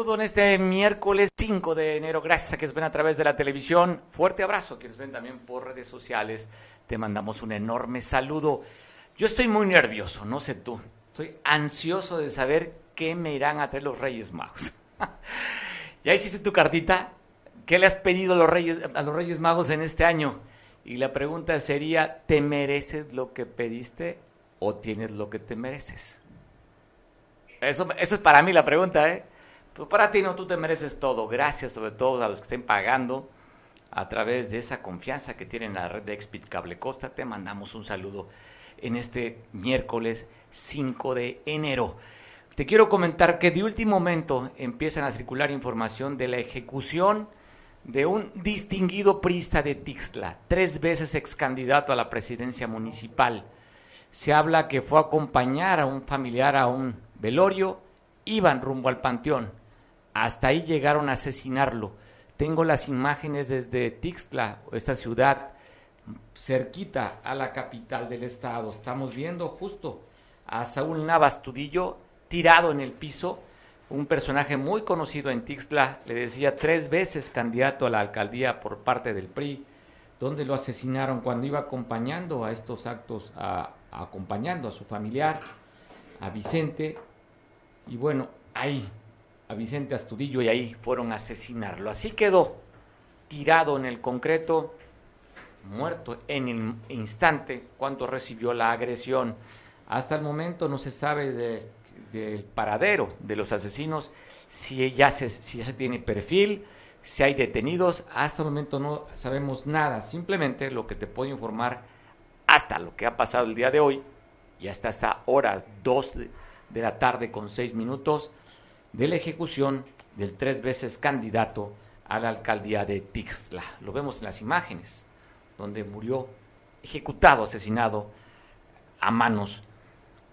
saludo en este miércoles 5 de enero. Gracias a quienes ven a través de la televisión. Fuerte abrazo a quienes ven también por redes sociales. Te mandamos un enorme saludo. Yo estoy muy nervioso, no sé tú. Estoy ansioso de saber qué me irán a traer los Reyes Magos. ¿Ya hiciste tu cartita? ¿Qué le has pedido a los Reyes, a los Reyes Magos en este año? Y la pregunta sería, ¿te mereces lo que pediste o tienes lo que te mereces? Eso, eso es para mí la pregunta, ¿eh? Pues para ti no, tú te mereces todo. Gracias sobre todo a los que estén pagando a través de esa confianza que tienen la red de Expit Cable Costa. Te mandamos un saludo en este miércoles 5 de enero. Te quiero comentar que de último momento empiezan a circular información de la ejecución de un distinguido prista de Tixla, tres veces ex candidato a la presidencia municipal. Se habla que fue a acompañar a un familiar a un velorio, iban rumbo al panteón. Hasta ahí llegaron a asesinarlo. Tengo las imágenes desde Tixla, esta ciudad cerquita a la capital del estado. Estamos viendo justo a Saúl Navas Tudillo tirado en el piso, un personaje muy conocido en Tixla, le decía tres veces candidato a la alcaldía por parte del PRI, donde lo asesinaron cuando iba acompañando a estos actos, acompañando a su familiar, a Vicente, y bueno, ahí, a Vicente Astudillo, y ahí fueron a asesinarlo. Así quedó, tirado en el concreto, muerto en el instante cuando recibió la agresión. Hasta el momento no se sabe del paradero de los asesinos, si ya, se, ya se tiene perfil, si hay detenidos. Hasta el momento no sabemos nada. Simplemente lo que te puedo informar hasta lo que ha pasado el día de hoy y hasta esta hora, dos de la tarde con seis minutos, de la ejecución del tres veces candidato a la alcaldía de Tixla. Lo vemos en las imágenes, donde murió ejecutado, asesinado a manos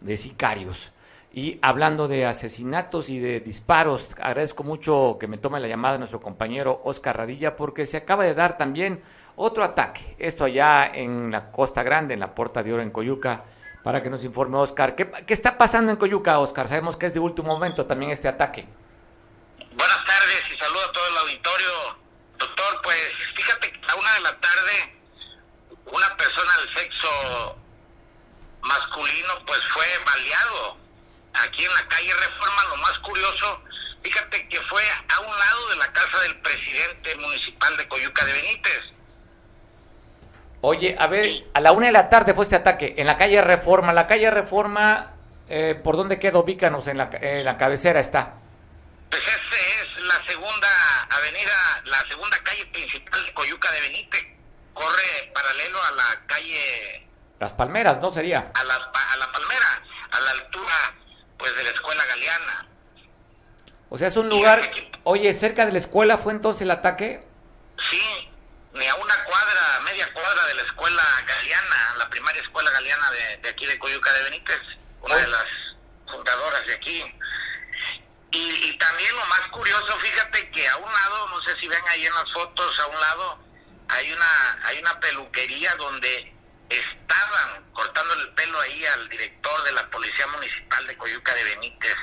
de sicarios. Y hablando de asesinatos y de disparos, agradezco mucho que me tome la llamada nuestro compañero Oscar Radilla porque se acaba de dar también otro ataque. Esto allá en la Costa Grande, en la Puerta de Oro en Coyuca, para que nos informe Oscar. ¿Qué, ¿Qué, está pasando en Coyuca, Oscar? Sabemos que es de último momento también este ataque. Buenas tardes y saludo a todo el auditorio. Doctor, pues fíjate que a una de la tarde una persona del sexo masculino pues fue baleado aquí en la calle Reforma. Lo más curioso, fíjate que fue a un lado de la casa del presidente municipal de Coyuca de Benítez. Oye, a ver, a la una de la tarde fue este ataque en la calle Reforma. La calle Reforma, eh, ¿por dónde queda? Ubícanos, en la, en la cabecera está. Pues esa es la segunda avenida, la segunda calle principal de Coyuca de Benítez. Corre paralelo a la calle... Las Palmeras, ¿no sería? A la, a la Palmera, a la altura pues de la escuela Galeana. O sea, es un lugar... Oye, cerca de la escuela fue entonces el ataque. Sí, ni a una cuadra, media cuadra de la escuela Galeana, la primaria escuela Galeana de, de aquí de Coyuca de Benítez, una de las fundadoras de aquí. Y, y, también lo más curioso, fíjate que a un lado, no sé si ven ahí en las fotos, a un lado hay una hay una peluquería donde estaban cortando el pelo ahí al director de la Policía Municipal de Coyuca de Benítez.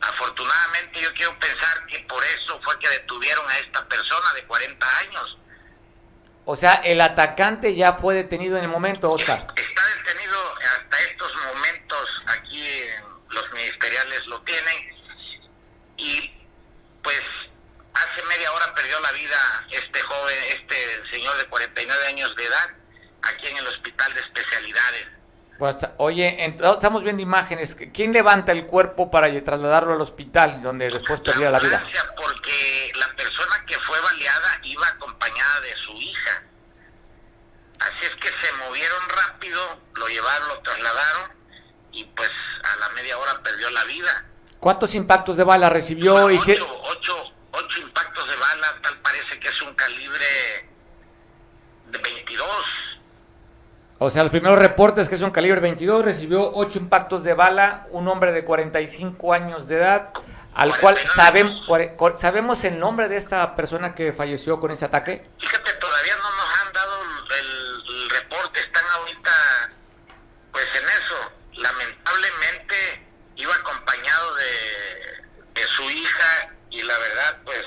Afortunadamente yo quiero pensar que por eso fue que detuvieron a esta persona de 40 años. O sea, el atacante ya fue detenido en el momento, Oscar. Está detenido hasta estos momentos, aquí los ministeriales lo tienen, y pues hace media hora perdió la vida este joven, este señor de 49 años de edad, aquí en el hospital de especialidades. Pues, oye, estamos viendo imágenes. ¿Quién levanta el cuerpo para trasladarlo al hospital, donde después perdió la vida? Porque la persona que fue baleada iba acompañada de su hija. Así es que se movieron rápido, lo llevaron, lo trasladaron y pues a la media hora perdió la vida. ¿Cuántos impactos de bala recibió? Bueno, ocho, ocho, ocho impactos de bala, tal parece que es un calibre de 22. O sea, los primeros reportes que es un calibre 22 recibió 8 impactos de bala, un hombre de 45 años de edad, al cual sabemos sabemos el nombre de esta persona que falleció con ese ataque. Fíjate, todavía no nos han dado el, reporte, están ahorita pues en eso. Lamentablemente iba acompañado de, de su hija y la verdad pues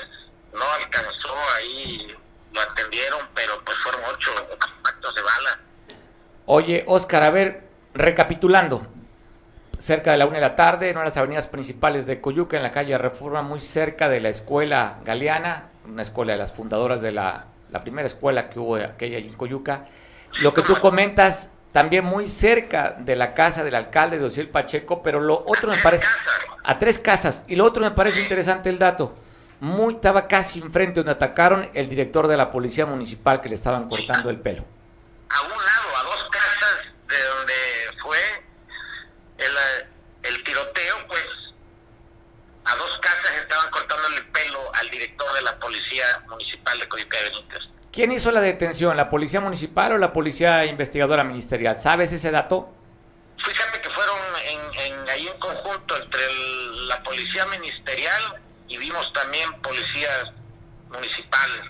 no alcanzó ahí, lo atendieron, pero pues fueron 8 impactos de bala Oye, Oscar, a ver, recapitulando, cerca de la una de la tarde, en una de las avenidas principales de Coyuca, en la calle Reforma, muy cerca de la escuela Galeana, una escuela de las fundadoras de la, primera escuela que hubo aquella en Coyuca. Lo que tú comentas, también muy cerca de la casa del alcalde de Osiel Pacheco, pero lo otro me parece... A tres casas. Y lo otro me parece interesante el dato. Muy, estaba casi enfrente donde atacaron el director de la policía municipal que le estaban cortando el pelo lado, a dos casas de donde fue el, el tiroteo, pues a dos casas estaban cortándole el pelo al director de la policía municipal de Coyuca de Benítez. ¿Quién hizo la detención? ¿La policía municipal o la policía investigadora ministerial? ¿Sabes ese dato? Fíjate que fueron en, ahí en conjunto entre la policía ministerial y vimos también policías municipales.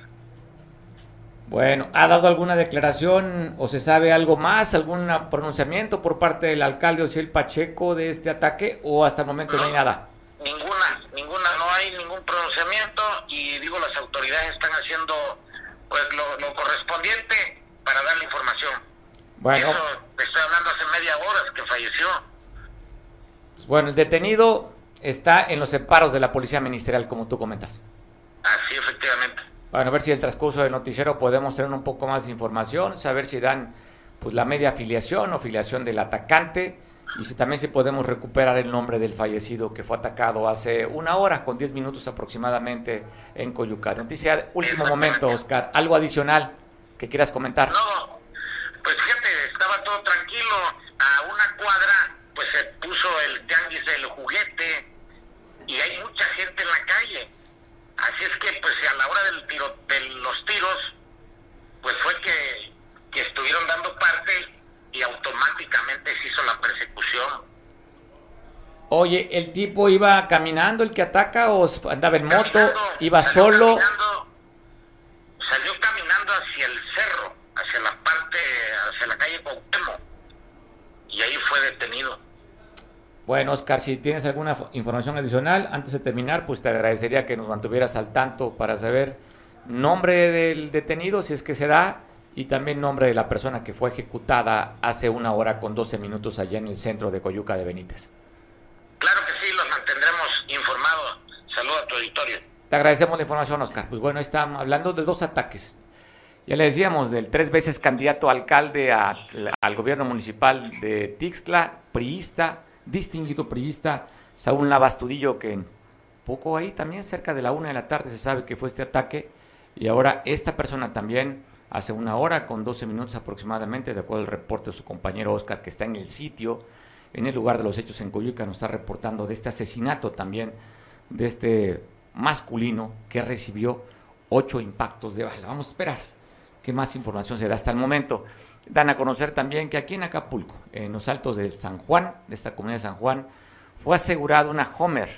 Bueno, ¿ha dado alguna declaración o se sabe algo más, algún pronunciamiento por parte del alcalde Ociel Pacheco de este ataque o hasta el momento no hay nada? Ninguna, ninguna, no hay ningún pronunciamiento y digo, las autoridades están haciendo pues lo, correspondiente para dar la información. Bueno. Eso estoy hablando hace media hora que falleció. Pues bueno, el detenido está en los separos de la policía ministerial, como tú comentas. Así, efectivamente. Bueno, a ver si el transcurso del noticiero podemos tener un poco más de información, saber si dan pues la media afiliación o afiliación del atacante y si también si podemos recuperar el nombre del fallecido que fue atacado hace una hora con 10 minutos aproximadamente en Coyuca. Noticia último momento, Oscar. ¿Algo adicional que quieras comentar? No, pues fíjate, estaba todo tranquilo. A una cuadra, pues se puso el tianguis del juguete y hay mucha gente en la calle. Así es que, pues a la hora del tiro, de los tiros, pues fue que estuvieron dando parte y automáticamente se hizo la persecución. Oye, ¿el tipo iba caminando el que ataca o andaba en moto? ¿Iba solo? salió caminando hacia el cerro, hacia la parte, hacia la calle Cuauhtémoc y ahí fue detenido. Bueno, Oscar, si tienes alguna información adicional, antes de terminar, pues te agradecería que nos mantuvieras al tanto para saber nombre del detenido, si es que se da, y también nombre de la persona que fue ejecutada hace una hora con 12 minutos allá en el centro de Coyuca de Benítez. Claro que sí, los mantendremos informados. Saludos a tu auditorio. Te agradecemos la información, Oscar. Pues bueno, estamos hablando de dos ataques. Ya le decíamos del tres veces candidato alcalde al gobierno municipal de Tixtla, priista, distinguido priista, Saúl Navastudillo, que poco ahí también cerca de la una de la tarde se sabe que fue este ataque. Y ahora esta persona también hace una hora con 12 minutos aproximadamente, de acuerdo al reporte de su compañero Oscar, que está en el sitio, en el lugar de los hechos en Coyuca, nos está reportando de este asesinato también de este masculino que recibió ocho impactos de bala. Vamos a esperar qué más información se da hasta el momento. Dan a conocer también que aquí en Acapulco, en los altos de San Juan, de esta comunidad de San Juan, fue asegurada una Homer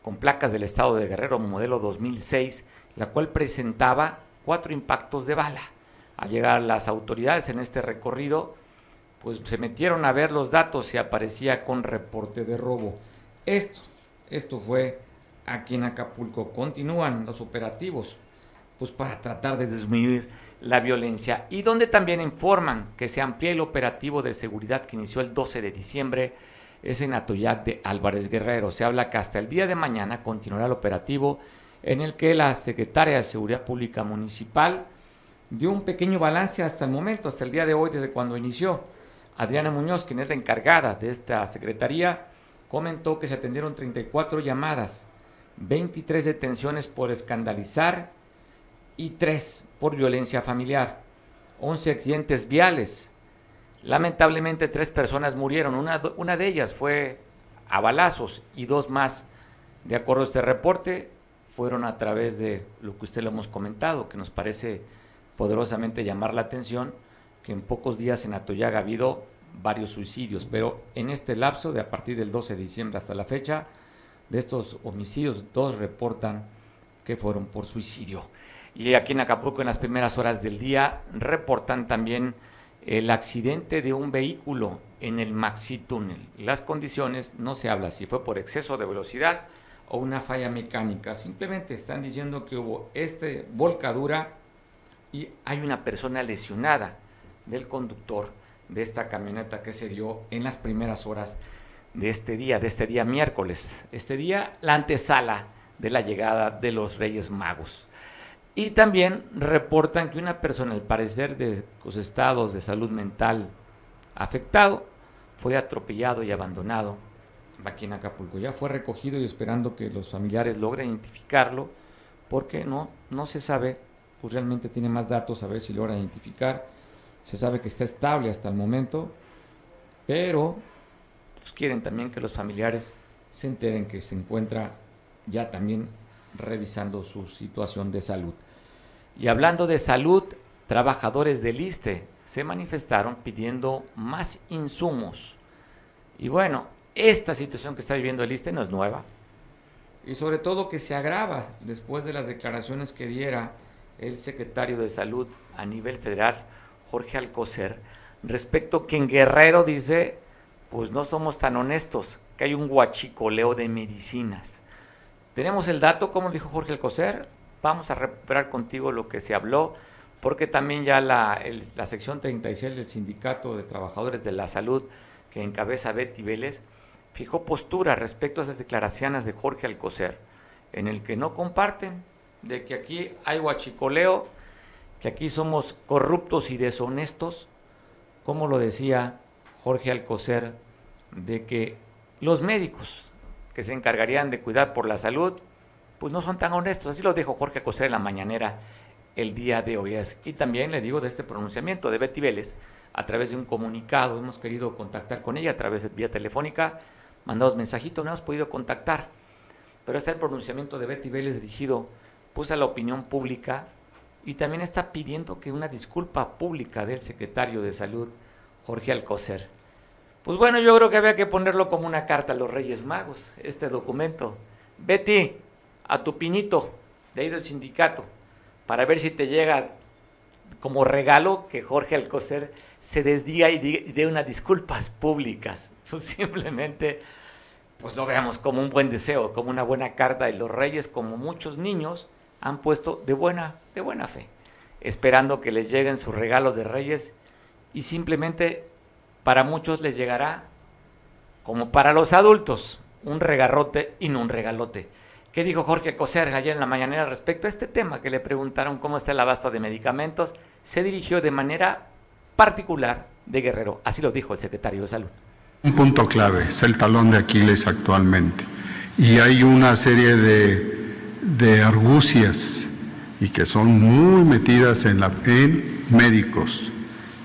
con placas del estado de Guerrero modelo 2006, la cual presentaba cuatro impactos de bala. Al llegar las autoridades en este recorrido, pues se metieron a ver los datos y aparecía con reporte de robo. Esto, esto fue aquí en Acapulco. Continúan los operativos, pues para tratar de disminuir la violencia y donde también informan que se amplía el operativo de seguridad que inició el 12 de diciembre es en Atoyac de Álvarez Guerrero. Se habla que hasta el día de mañana continuará el operativo en el que la secretaria de Seguridad Pública Municipal dio un pequeño balance hasta el momento, hasta el día de hoy, desde cuando inició. Adriana Muñoz, quien es la encargada de esta secretaría, comentó que se atendieron 34 llamadas, 23 detenciones por escandalizar y 3 por violencia familiar, 11 accidentes viales. Lamentablemente tres personas murieron, una, una de ellas fue a balazos y dos más. De acuerdo a este reporte, fueron a través de lo que usted le hemos comentado, que nos parece poderosamente llamar la atención, que en pocos días en Atoyaga ha habido varios suicidios, pero en este lapso de a partir del 12 de diciembre hasta la fecha, de estos homicidios, dos reportan que fueron por suicidio. Y aquí en Acapulco, en las primeras horas del día, reportan también el accidente de un vehículo en el Maxi Túnel. Las condiciones, no se habla si fue por exceso de velocidad, o una falla mecánica. Simplemente están diciendo que hubo este volcadura y hay una persona lesionada del conductor de esta camioneta que se dio en las primeras horas de este día, de este día miércoles. Este día, la antesala de la llegada de los Reyes Magos. Y también reportan que una persona, al parecer de los estados de salud mental afectado, fue atropellado y abandonado aquí en Acapulco. Ya fue recogido y esperando que los familiares logren identificarlo, porque no, no se sabe, pues realmente tiene más datos a ver si logra identificar. Se sabe que está estable hasta el momento, pero pues quieren también que los familiares se enteren que se encuentra ya también revisando su situación de salud. Y hablando de salud, trabajadores del ISTE se manifestaron pidiendo más insumos. Y bueno, esta situación que está viviendo el ISTE no es nueva. Y sobre todo que se agrava después de las declaraciones que diera el secretario de Salud a nivel federal, Jorge Alcocer, respecto que en Guerrero dice, pues no somos tan honestos, que hay un guachicoleo de medicinas. Tenemos el dato, como dijo Jorge Alcocer, vamos a recuperar contigo lo que se habló, porque también ya la, la sección 36 del Sindicato de Trabajadores de la Salud, que encabeza Betty Vélez, fijó postura respecto a esas declaraciones de Jorge Alcocer, en el que no comparten de que aquí hay guachicoleo, que aquí somos corruptos y deshonestos, como lo decía Jorge Alcocer, de que los médicos que se encargarían de cuidar por la salud, pues no son tan honestos. Así lo dijo Jorge Alcocer en la mañanera el día de hoy. Y también le digo de este pronunciamiento de Betty Vélez, a través de un comunicado, hemos querido contactar con ella a través de vía telefónica, mandados mensajitos, no hemos podido contactar. Pero está el pronunciamiento de Betty Vélez dirigido pues, a la opinión pública y también está pidiendo que una disculpa pública del secretario de Salud, Jorge Alcocer. Pues bueno, yo creo que había que ponerlo como una carta a los Reyes Magos, este documento. Betty, a tu pinito de ahí del sindicato, para ver si te llega como regalo que Jorge Alcocer se desdiga y dé unas disculpas públicas. Simplemente, pues lo veamos como un buen deseo, como una buena carta de los reyes, como muchos niños han puesto de buena, de buena fe, esperando que les lleguen sus regalos de reyes y simplemente para muchos les llegará, como para los adultos, un regarrote y no un regalote. ¿Qué dijo Jorge Coser ayer en la mañanera respecto a este tema que le preguntaron cómo está el abasto de medicamentos? Se dirigió de manera particular de Guerrero. Así lo dijo el secretario de Salud. Un punto clave, es el talón de Aquiles actualmente. Y hay una serie de, de argucias y que son muy metidas en, la, en médicos,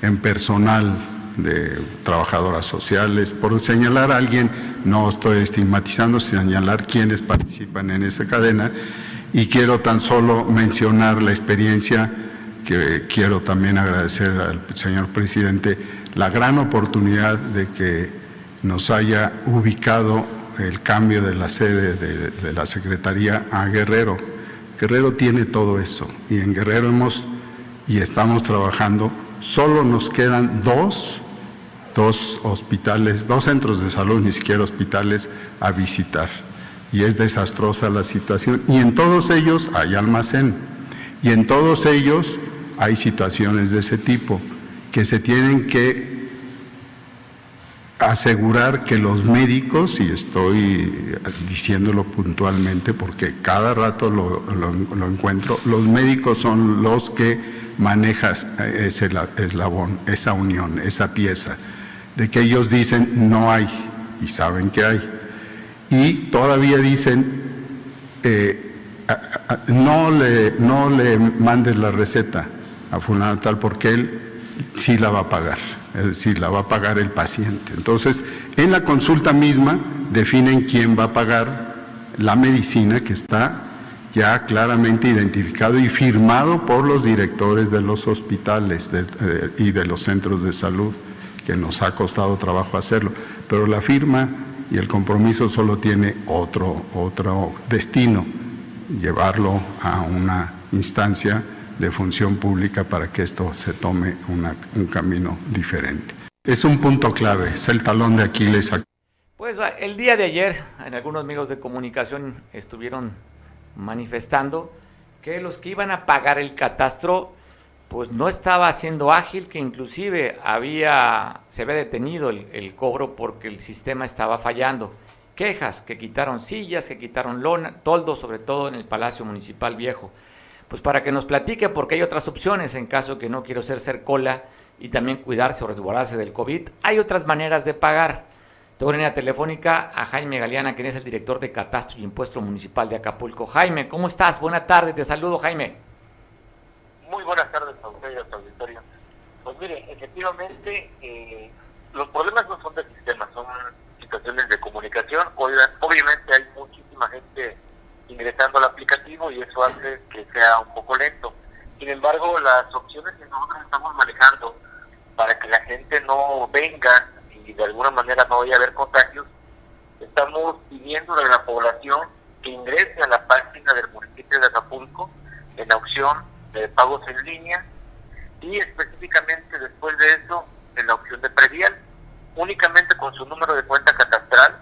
en personal de trabajadoras sociales. Por señalar a alguien, no estoy estigmatizando, señalar quienes participan en esa cadena. Y quiero tan solo mencionar la experiencia que quiero también agradecer al señor presidente, la gran oportunidad de que nos haya ubicado el cambio de la sede de, la Secretaría a Guerrero. Guerrero tiene todo eso y en Guerrero hemos y estamos trabajando. Solo nos quedan dos, dos hospitales, dos centros de salud, ni siquiera hospitales, a visitar. Y es desastrosa la situación. Y en todos ellos hay almacén. Y en todos ellos hay situaciones de ese tipo que se tienen que asegurar que los médicos, y estoy diciéndolo puntualmente porque cada rato lo, encuentro, los médicos son los que manejan ese eslabón, esa unión, esa pieza, de que ellos dicen no hay y saben que hay. Y todavía dicen eh, no, le, no le mandes la receta a fulano tal porque él sí la va a pagar es decir, la va a pagar el paciente. Entonces, en la consulta misma definen quién va a pagar la medicina que está ya claramente identificado y firmado por los directores de los hospitales eh, y de los centros de salud, que nos ha costado trabajo hacerlo. Pero la firma y el compromiso solo tiene otro, otro destino, llevarlo a una instancia de función pública para que esto se tome un camino diferente. Es un punto clave, es el talón de Aquiles. Pues el día de ayer, en algunos medios de comunicación estuvieron manifestando que los que iban a pagar el catastro pues no estaba siendo ágil, que inclusive había, se había detenido el, el cobro porque el sistema estaba fallando. Quejas, que quitaron sillas, que quitaron lona, toldo, sobre todo en el Palacio Municipal Viejo. Pues para que nos platique, porque hay otras opciones en caso que no quiero ser cola y también cuidarse o resguardarse del COVID. Hay otras maneras de pagar. Tengo una línea telefónica a Jaime Galeana, quien es el director de Catastro y Impuesto Municipal de Acapulco. Jaime, ¿cómo estás? Buena tarde, te saludo, Jaime. Muy buenas tardes a usted y a auditorio. Pues mire, efectivamente, eh, los problemas no son de sistema, son situaciones de comunicación. Obviamente hay muchísima gente ingresando al aplicativo y eso hace que sea un poco lento. Sin embargo, las opciones que nosotros estamos manejando para que la gente no venga y de alguna manera no vaya a haber contagios, estamos pidiendo a la población que ingrese a la página del municipio de Acapulco en la opción de pagos en línea y específicamente después de eso en la opción de predial. Únicamente con su número de cuenta catastral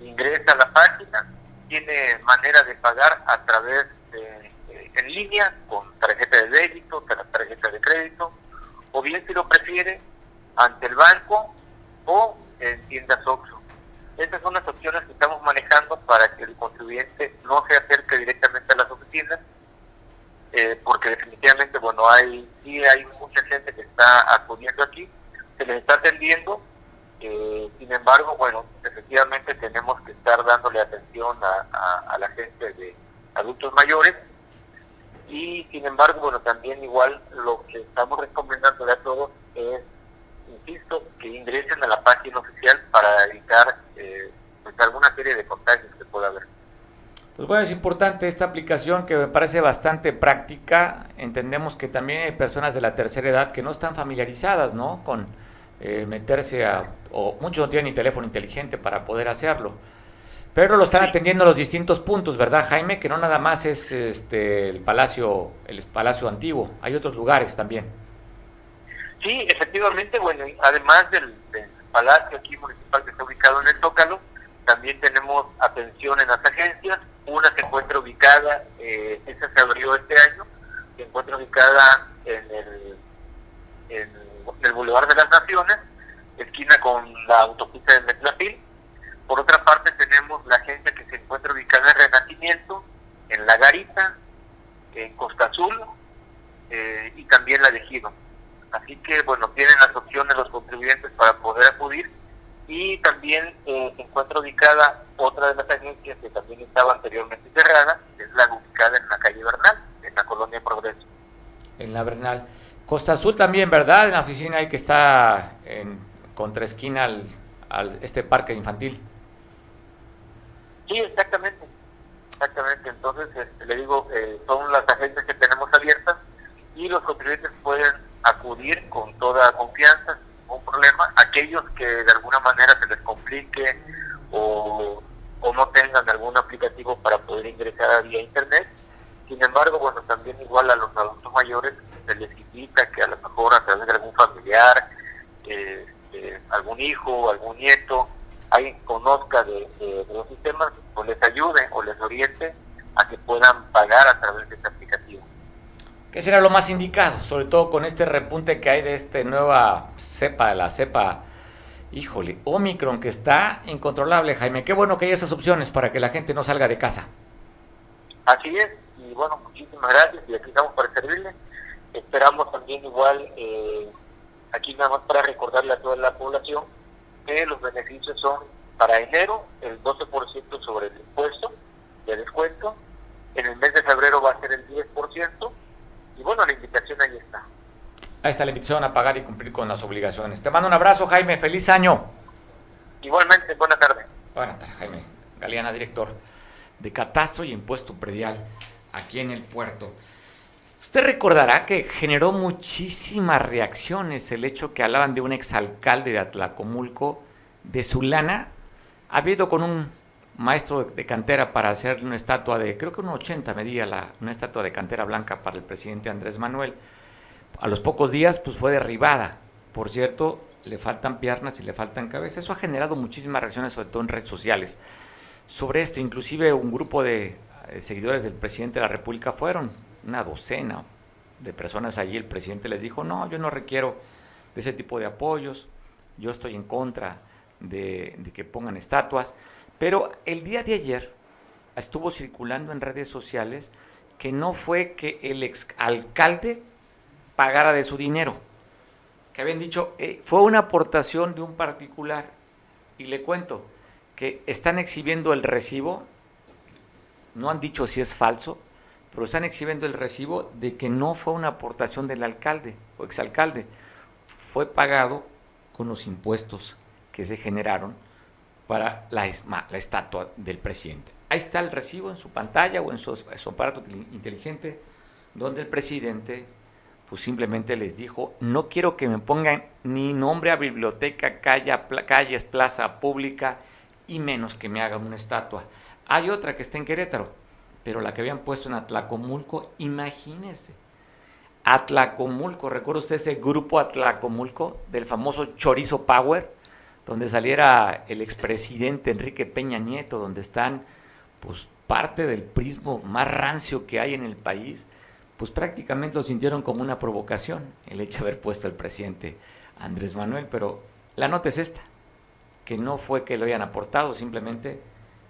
ingresa a la página, tiene manera de pagar a través de, en línea con tarjeta de débito, tarjeta de crédito, o bien si lo prefiere ante el banco o en tiendas OXXO. Estas son las opciones que estamos manejando para que el contribuyente no se acerque directamente a las oficinas, eh, porque definitivamente, bueno, hay sí hay mucha gente que está acudiendo aquí, se les está atendiendo, eh, sin embargo, bueno, efectivamente tenemos que estar dándole atención a, la gente de adultos mayores y sin embargo, bueno, también igual lo que estamos recomendando a todos es insisto, que ingresen a la página oficial para evitar eh, pues, alguna serie de contagios que pueda haber. Pues bueno, es importante esta aplicación que me parece bastante práctica. Entendemos que también hay personas de la tercera edad que no están familiarizadas, ¿no? Con eh, meterse a, o muchos no tienen ni teléfono inteligente para poder hacerlo. Pero lo están atendiendo los distintos puntos, ¿verdad, Jaime? Que no nada más es este el palacio, el palacio antiguo, hay otros lugares también. Sí, efectivamente, bueno, además del, palacio aquí municipal que está ubicado en el Tócalo, también tenemos atención en las agencias. Una se encuentra ubicada, eh, esa se abrió este año, se encuentra ubicada en el, en el Boulevard de las Naciones, esquina con la autopista de Metlapil. Por otra parte tenemos la agencia que se encuentra ubicada en Renacimiento, en La Garita, en Costa Azul eh, y también la de Giro. Así que, bueno, tienen las opciones los contribuyentes para poder acudir y también eh, se encuentra ubicada otra de las agencias que también estaba anteriormente cerrada, es la ubicada en la calle Bernal, en la colonia Progreso. En la Bernal. Costa Azul también, ¿verdad? En la oficina hay que está en contraesquina al, al este parque infantil. Sí, exactamente. Exactamente. Entonces, este, le digo, eh, son las agencias que tenemos abiertas y los contribuyentes pueden acudir con toda confianza, ningún problema. Aquellos que de alguna manera se les complique o, o no tengan algún aplicativo para poder ingresar vía internet. Sin embargo, bueno, también igual a los adultos mayores se les invita que a lo mejor a través de algún familiar, eh, eh, algún hijo, algún nieto, alguien conozca de, de, de, los sistemas, pues les ayude o les oriente a que puedan pagar a través de este aplicativo. ¿Qué será lo más indicado? Sobre todo con este repunte que hay de esta nueva cepa, la cepa, híjole, Omicron, que está incontrolable, Jaime. Qué bueno que hay esas opciones para que la gente no salga de casa. Así es, y bueno, muchísimas gracias y aquí estamos para servirle. Esperamos también igual, eh, aquí nada más para recordarle a toda la población que los beneficios son para enero el 12% sobre el impuesto de descuento, en el mes de febrero va a ser el 10%, y bueno, la invitación ahí está. Ahí está la invitación a pagar y cumplir con las obligaciones. Te mando un abrazo, Jaime. Feliz año. Igualmente, buena tarde. Buenas tardes, Jaime. Galeana, director de Catastro y Impuesto Predial aquí en el puerto. Usted recordará que generó muchísimas reacciones el hecho que hablaban de un exalcalde de Atlacomulco, de su lana, había ido con un maestro de cantera para hacer una estatua de, creo que un 80 medía la, una estatua de cantera blanca para el presidente Andrés Manuel. A los pocos días pues fue derribada. Por cierto, le faltan piernas y le faltan cabezas. Eso ha generado muchísimas reacciones, sobre todo en redes sociales. Sobre esto, inclusive un grupo de seguidores del presidente de la República fueron, una docena, de personas allí, el presidente les dijo, no, yo no requiero de ese tipo de apoyos, yo estoy en contra de, que pongan estatuas, pero el día de ayer estuvo circulando en redes sociales que no fue que el exalcalde pagara de su dinero, que habían dicho, eh, fue una aportación de un particular. Y le cuento que están exhibiendo el recibo, no han dicho si es falso, pero están exhibiendo el recibo de que no fue una aportación del alcalde o exalcalde, fue pagado con los impuestos que se generaron para la, estatua del presidente. Ahí está el recibo en su pantalla o en su, aparato inteligente, donde el presidente pues simplemente les dijo, no quiero que me pongan ni nombre a biblioteca, calle, calles, plaza pública, y menos que me hagan una estatua. Hay otra que está en Querétaro, pero la que habían puesto en Atlacomulco, imagínense, Atlacomulco, ¿recuerda usted ese grupo Atlacomulco del famoso Chorizo Power? Donde saliera el expresidente Enrique Peña Nieto, donde están pues parte del prismo más rancio que hay en el país, pues prácticamente lo sintieron como una provocación el hecho de haber puesto al presidente Andrés Manuel, pero la nota es esta, que no fue que lo hayan aportado, simplemente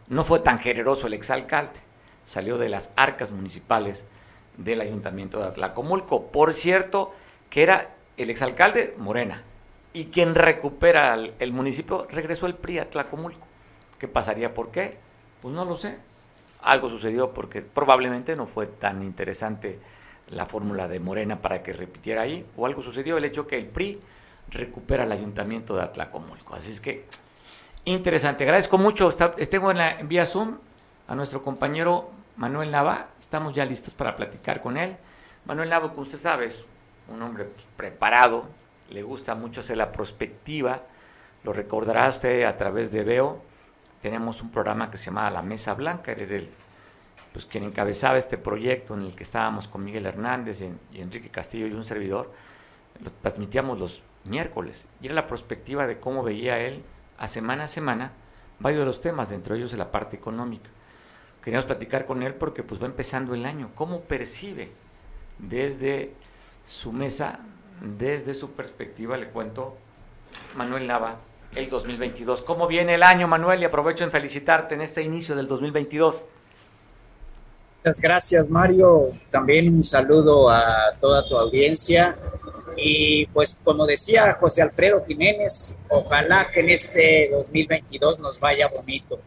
no fue tan generoso el exalcalde, salió de las arcas municipales del ayuntamiento de Atlacomulco. Por cierto, que era el exalcalde Morena. Y quien recupera el, municipio regresó el PRI a Atlacomulco. ¿Qué pasaría? ¿Por qué? Pues no lo sé. Algo sucedió porque probablemente no fue tan interesante la fórmula de Morena para que repitiera ahí. O algo sucedió el hecho que el PRI recupera el ayuntamiento de Atlacomulco. Así es que, interesante. Agradezco mucho. Tengo en, la, en vía Zoom a nuestro compañero Manuel Nava, estamos ya listos para platicar con él. Manuel Nava, como usted sabe, es un hombre pues, preparado, le gusta mucho hacer la prospectiva, lo recordará usted a través de Veo. Tenemos un programa que se llamaba La Mesa Blanca, era el, pues, quien encabezaba este proyecto en el que estábamos con Miguel Hernández y, Enrique Castillo y un servidor. Lo transmitíamos los miércoles y era la prospectiva de cómo veía él a semana a semana varios de los temas, entre ellos de la parte económica. Queríamos platicar con él porque pues va empezando el año. ¿Cómo percibe desde su mesa, desde su perspectiva, le cuento, Manuel Nava, el 2022? ¿Cómo viene el año, Manuel? Y aprovecho en felicitarte en este inicio del 2022. Muchas gracias, Mario. También un saludo a toda tu audiencia. Y pues como decía José Alfredo Jiménez, ojalá que en este 2022 nos vaya bonito.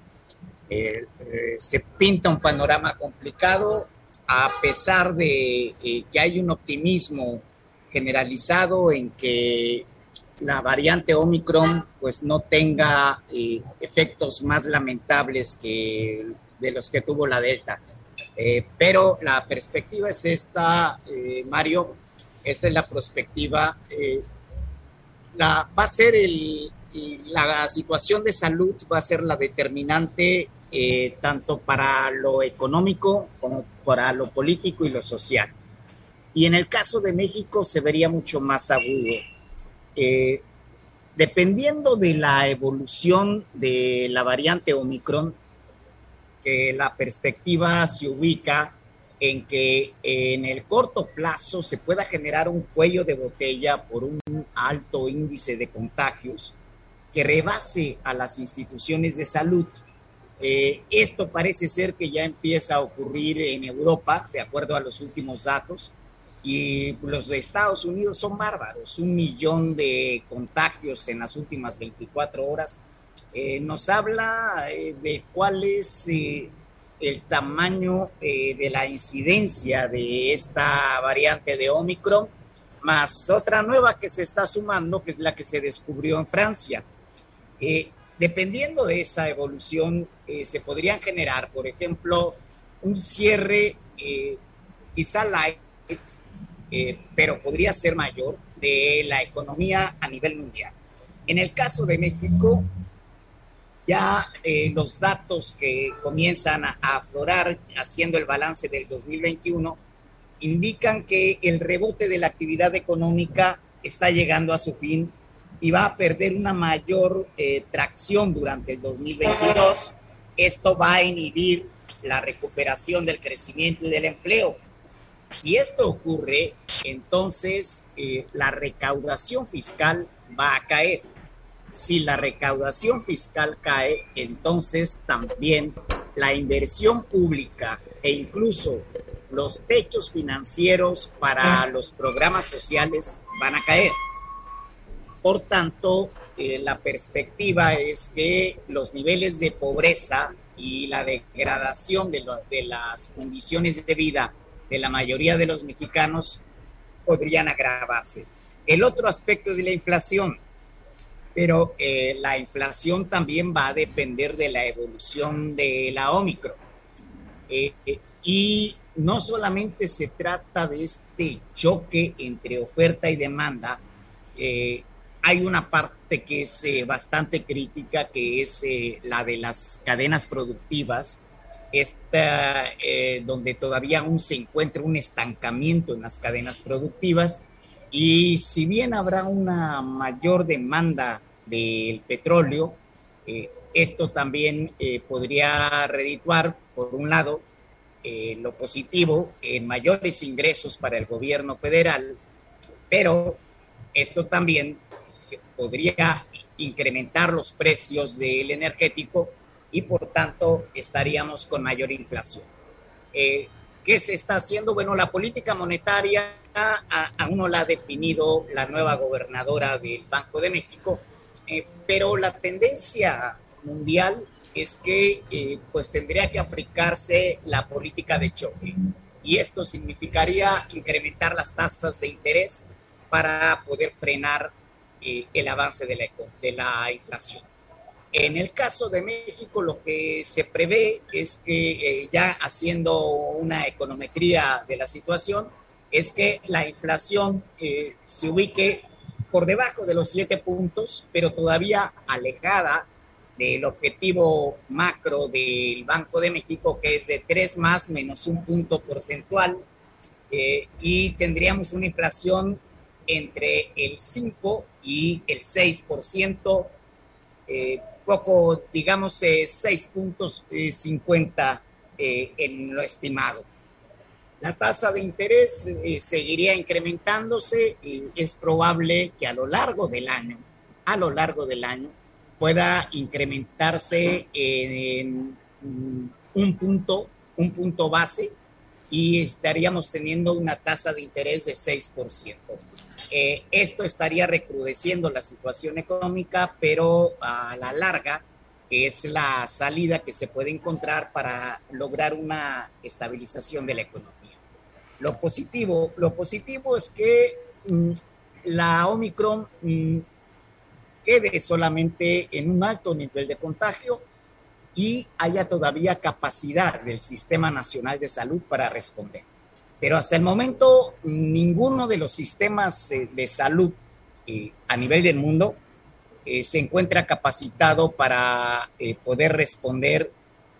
Eh, eh, se pinta un panorama complicado a pesar de eh, que hay un optimismo generalizado en que la variante Omicron pues no tenga efectos más lamentables que de los que tuvo la Delta. pero la perspectiva es esta, Mario, esta es la perspectiva, la, va a ser el, la situación de salud va a ser la determinante eh, tanto para lo económico como para lo político y lo social. Y en el caso de México se vería mucho más agudo. Eh, dependiendo de la evolución de la variante Omicron, que la perspectiva se ubica en que en el corto plazo se pueda generar un cuello de botella por un alto índice de contagios que rebase a las instituciones de salud eh, esto parece ser que ya empieza a ocurrir en Europa, de acuerdo a los últimos datos, y los de Estados Unidos son bárbaros. Un millón de contagios en las últimas 24 horas. Eh, nos habla eh, de cuál es el tamaño de la incidencia de esta variante de Omicron, más otra nueva que se está sumando, que es la que se descubrió en Francia. Dependiendo de esa evolución, eh, se podrían generar, por ejemplo, un cierre eh, quizá light, eh, pero podría ser mayor, de la economía a nivel mundial. En el caso de México, ya los datos que comienzan a aflorar haciendo el balance del 2021 indican que el rebote de la actividad económica está llegando a su fin y va a perder una mayor eh, tracción durante el 2022. Esto va a inhibir la recuperación del crecimiento y del empleo. Si esto ocurre, entonces eh, la recaudación fiscal va a caer. Si la recaudación fiscal cae, entonces también la inversión pública e incluso los techos financieros para los programas sociales van a caer. Por tanto, eh, la perspectiva es que los niveles de pobreza y la degradación de, las condiciones de vida de la mayoría de los mexicanos podrían agravarse. El otro aspecto es la inflación, pero eh, la inflación también va a depender de la evolución de la Omicron. Eh, y no solamente se trata de este choque entre oferta y demanda, hay una parte que es bastante crítica, que es la de las cadenas productivas, esta, eh, donde todavía aún se encuentra un estancamiento en las cadenas productivas. Y si bien habrá una mayor demanda del petróleo, eh, esto también eh, podría redituar, por un lado, lo positivo en mayores ingresos para el gobierno federal, pero esto también podría incrementar los precios del energético y por tanto estaríamos con mayor inflación. Eh, ¿Qué se está haciendo? Bueno, la política monetaria aún no la ha definido la nueva gobernadora del Banco de México, eh, pero la tendencia mundial es que eh, pues tendría que aplicarse la política de choque y esto significaría incrementar las tasas de interés para poder frenar el avance de la, de la inflación. En el caso de México, lo que se prevé es que eh, ya haciendo una econometría de la situación, es que la inflación eh, se ubique por debajo de los siete puntos, pero todavía alejada del objetivo macro del Banco de México, que es de tres más menos un punto porcentual, eh, y tendríamos una inflación entre el 5 y el 6%, eh, poco, digamos, 6.50 eh, eh, en lo estimado. La tasa de interés eh, seguiría incrementándose y es probable que a lo largo del año, a lo largo del año, pueda incrementarse en un punto, un punto base y estaríamos teniendo una tasa de interés de 6%. Eh, esto estaría recrudeciendo la situación económica, pero a la larga es la salida que se puede encontrar para lograr una estabilización de la economía. Lo positivo, lo positivo es que mm, la Omicron mm, quede solamente en un alto nivel de contagio y haya todavía capacidad del Sistema Nacional de Salud para responder. Pero hasta el momento, ninguno de los sistemas eh, de salud eh, a nivel del mundo eh, se encuentra capacitado para poder responder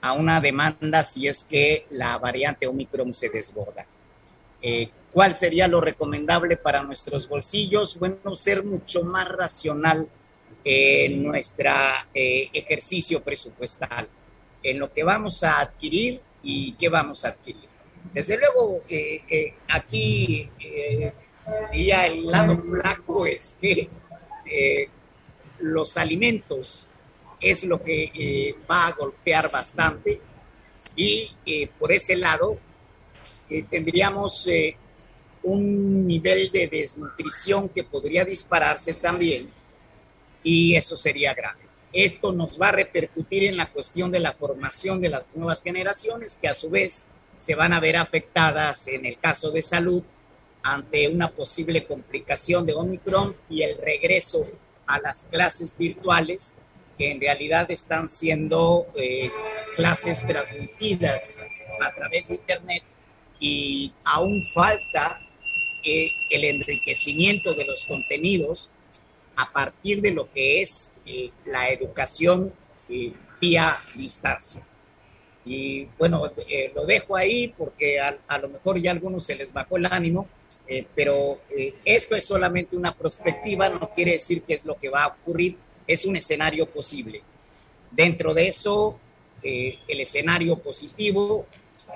a una demanda si es que la variante Omicron se desborda. ¿Cuál sería lo recomendable para nuestros bolsillos? Bueno, ser mucho más racional en nuestro ejercicio presupuestal, en lo que vamos a adquirir y qué vamos a adquirir. Desde luego, eh, eh, aquí eh, el lado flaco es que eh, los alimentos es lo que va a golpear bastante y por ese lado tendríamos un nivel de desnutrición que podría dispararse también y eso sería grave. Esto nos va a repercutir en la cuestión de la formación de las nuevas generaciones que a su vez se van a ver afectadas en el caso de salud ante una posible complicación de Omicron y el regreso a las clases virtuales, que en realidad están siendo eh, clases transmitidas a través de Internet y aún falta eh, el enriquecimiento de los contenidos a partir de lo que es eh, la educación vía distancia. Y bueno, eh, lo dejo ahí porque a, lo mejor ya a algunos se les bajó el ánimo, eh, pero eh, esto es solamente una perspectiva, no quiere decir que es lo que va a ocurrir, es un escenario posible. Dentro de eso, el escenario positivo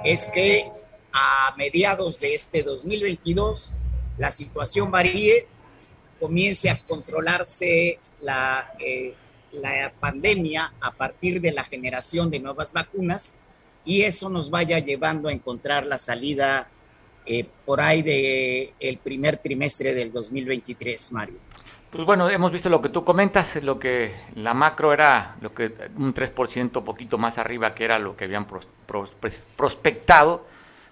es que a mediados de este 2022 la situación varíe, comience a controlarse la, eh, la pandemia a partir de la generación de nuevas vacunas y eso nos vaya llevando a encontrar la salida eh, por ahí de el primer trimestre del 2023, Mario. Pues bueno, hemos visto lo que tú comentas, lo que la macro era lo que un 3% poquito más arriba que era lo que habían prospectado,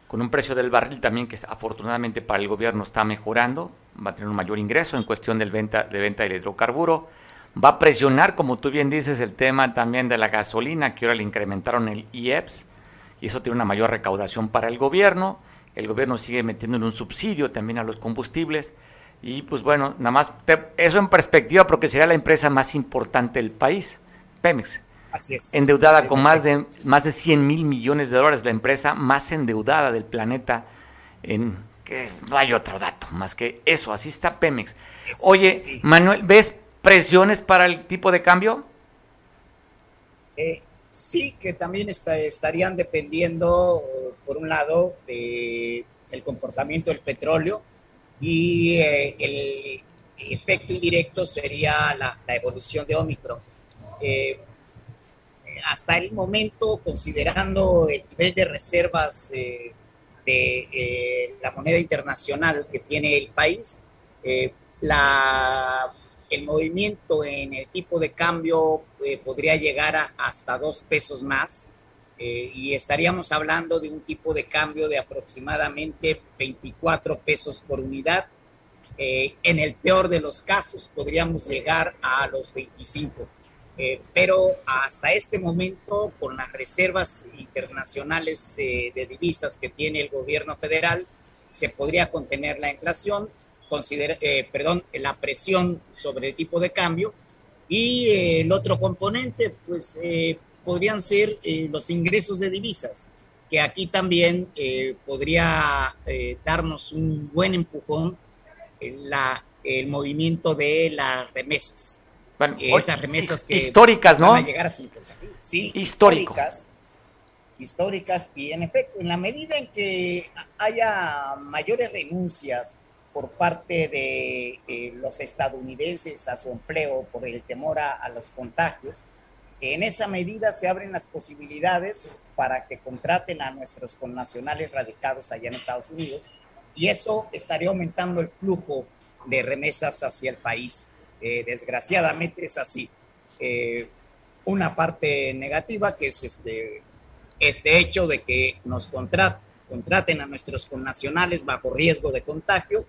con un precio del barril también que afortunadamente para el gobierno está mejorando, va a tener un mayor ingreso en cuestión del venta, de venta del hidrocarburo, va a presionar, como tú bien dices, el tema también de la gasolina, que ahora le incrementaron el IEPS, y eso tiene una mayor recaudación para el gobierno, el gobierno sigue metiendo en un subsidio también a los combustibles, y pues bueno, nada más eso en perspectiva porque sería la empresa más importante del país, Pemex. Así es. Endeudada con más de, más de 100 mil millones de dólares, la empresa más endeudada del planeta en que no hay otro dato más que eso, así está Pemex. Oye, Manuel, ¿ves presiones para el tipo de cambio? Eh, sí, que también estarían dependiendo, por un lado, de el comportamiento del petróleo, y eh, el, efecto indirecto sería la, evolución de Omicron. Eh, hasta el momento, considerando el nivel de reservas de la moneda internacional que tiene el país, la, el movimiento en el tipo de cambio podría llegar a hasta dos pesos más. y estaríamos hablando de un tipo de cambio de aproximadamente 24 pesos por unidad. Eh, en el peor de los casos podríamos llegar a los 25. Eh, pero hasta este momento, con las reservas internacionales eh, de divisas que tiene el gobierno federal, se podría contener la inflación, considera, perdón, la presión sobre el tipo de cambio. Y el otro componente, pues podrían ser los ingresos de divisas que aquí también eh, podría eh, darnos un buen empujón en la, el movimiento de las remesas. Bueno, eh, esas remesas que históricas, ¿no? Van a llegar a 50 Sí, históricas. Históricas, y en efecto, en la medida en que haya mayores renuncias por parte de los estadounidenses a su empleo por el temor a los contagios, en esa medida se abren las posibilidades para que contraten a nuestros connacionales radicados allá en Estados Unidos y eso estaría aumentando el flujo de remesas hacia el país. Eh, desgraciadamente es así. Eh, una parte negativa que es este, este hecho de que nos contraten a nuestros connacionales bajo riesgo de contagio,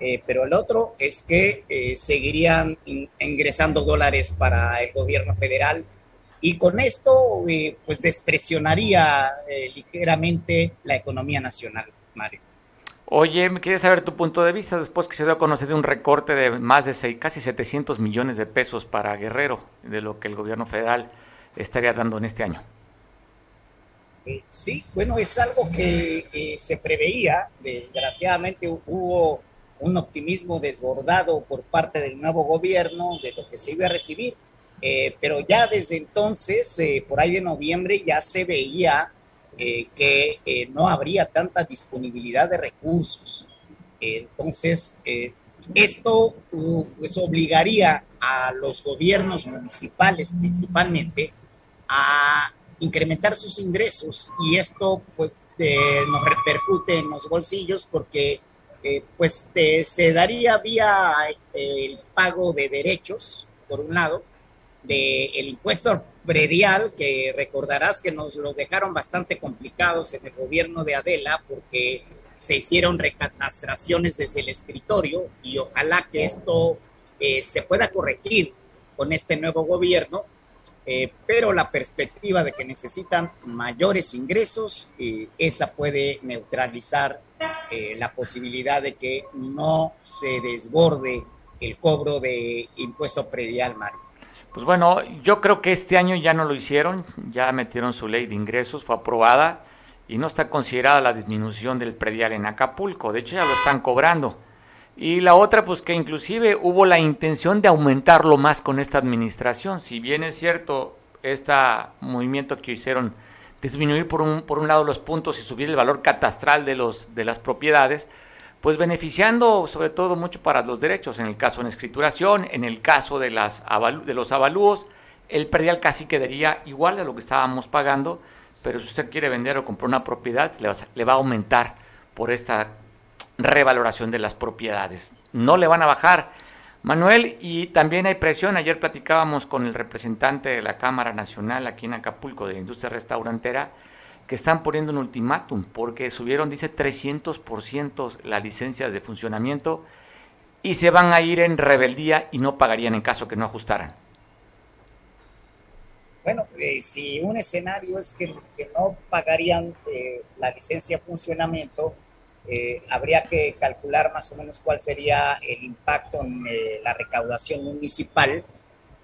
eh, pero el otro es que seguirían ingresando dólares para el gobierno federal y con esto eh, pues despresionaría eh, ligeramente la economía nacional, Mario. Oye, me quieres saber tu punto de vista después que se dio a conocer de un recorte de más de seis, casi 700 millones de pesos para Guerrero, de lo que el gobierno federal estaría dando en este año. Eh, sí, bueno, es algo que se preveía. Desgraciadamente hubo un optimismo desbordado por parte del nuevo gobierno de lo que se iba a recibir eh, pero ya desde entonces, eh, por ahí de noviembre, ya se veía eh, que no habría tanta disponibilidad de recursos. entonces, esto pues obligaría a los gobiernos municipales principalmente a incrementar sus ingresos y esto pues nos repercute en los bolsillos porque pues se daría vía el pago de derechos por un lado del impuesto predial, que recordarás que nos lo dejaron bastante complicados en el gobierno de Adela porque se hicieron recatastraciones desde el escritorio y ojalá que esto eh, se pueda corregir con este nuevo gobierno, eh, pero la perspectiva de que necesitan mayores ingresos, eh, esa puede neutralizar la posibilidad de que no se desborde el cobro de impuesto predial, Mario. Pues bueno, yo creo que este año ya no lo hicieron, ya metieron su ley de ingresos, fue aprobada y no está considerada la disminución del predial en Acapulco, de hecho ya lo están cobrando. Y la otra, pues que inclusive hubo la intención de aumentarlo más con esta administración, si bien es cierto este movimiento que hicieron disminuir por un, por un lado los puntos y subir el valor catastral de, los, de las propiedades, pues beneficiando sobre todo mucho para los derechos, en el caso de escrituración, en el caso de, las, de los avalúos, el predial casi quedaría igual de lo que estábamos pagando, pero si usted quiere vender o comprar una propiedad, le va, le va a aumentar por esta revaloración de las propiedades. No le van a bajar Manuel, y también hay presión. Ayer platicábamos con el representante de la Cámara Nacional aquí en Acapulco de la industria restaurantera que están poniendo un ultimátum porque subieron, dice, 300% las licencias de funcionamiento y se van a ir en rebeldía y no pagarían en caso que no ajustaran. Bueno, eh, si un escenario es que, no pagarían eh, la licencia de funcionamiento, eh, habría que calcular más o menos cuál sería el impacto en eh, la recaudación municipal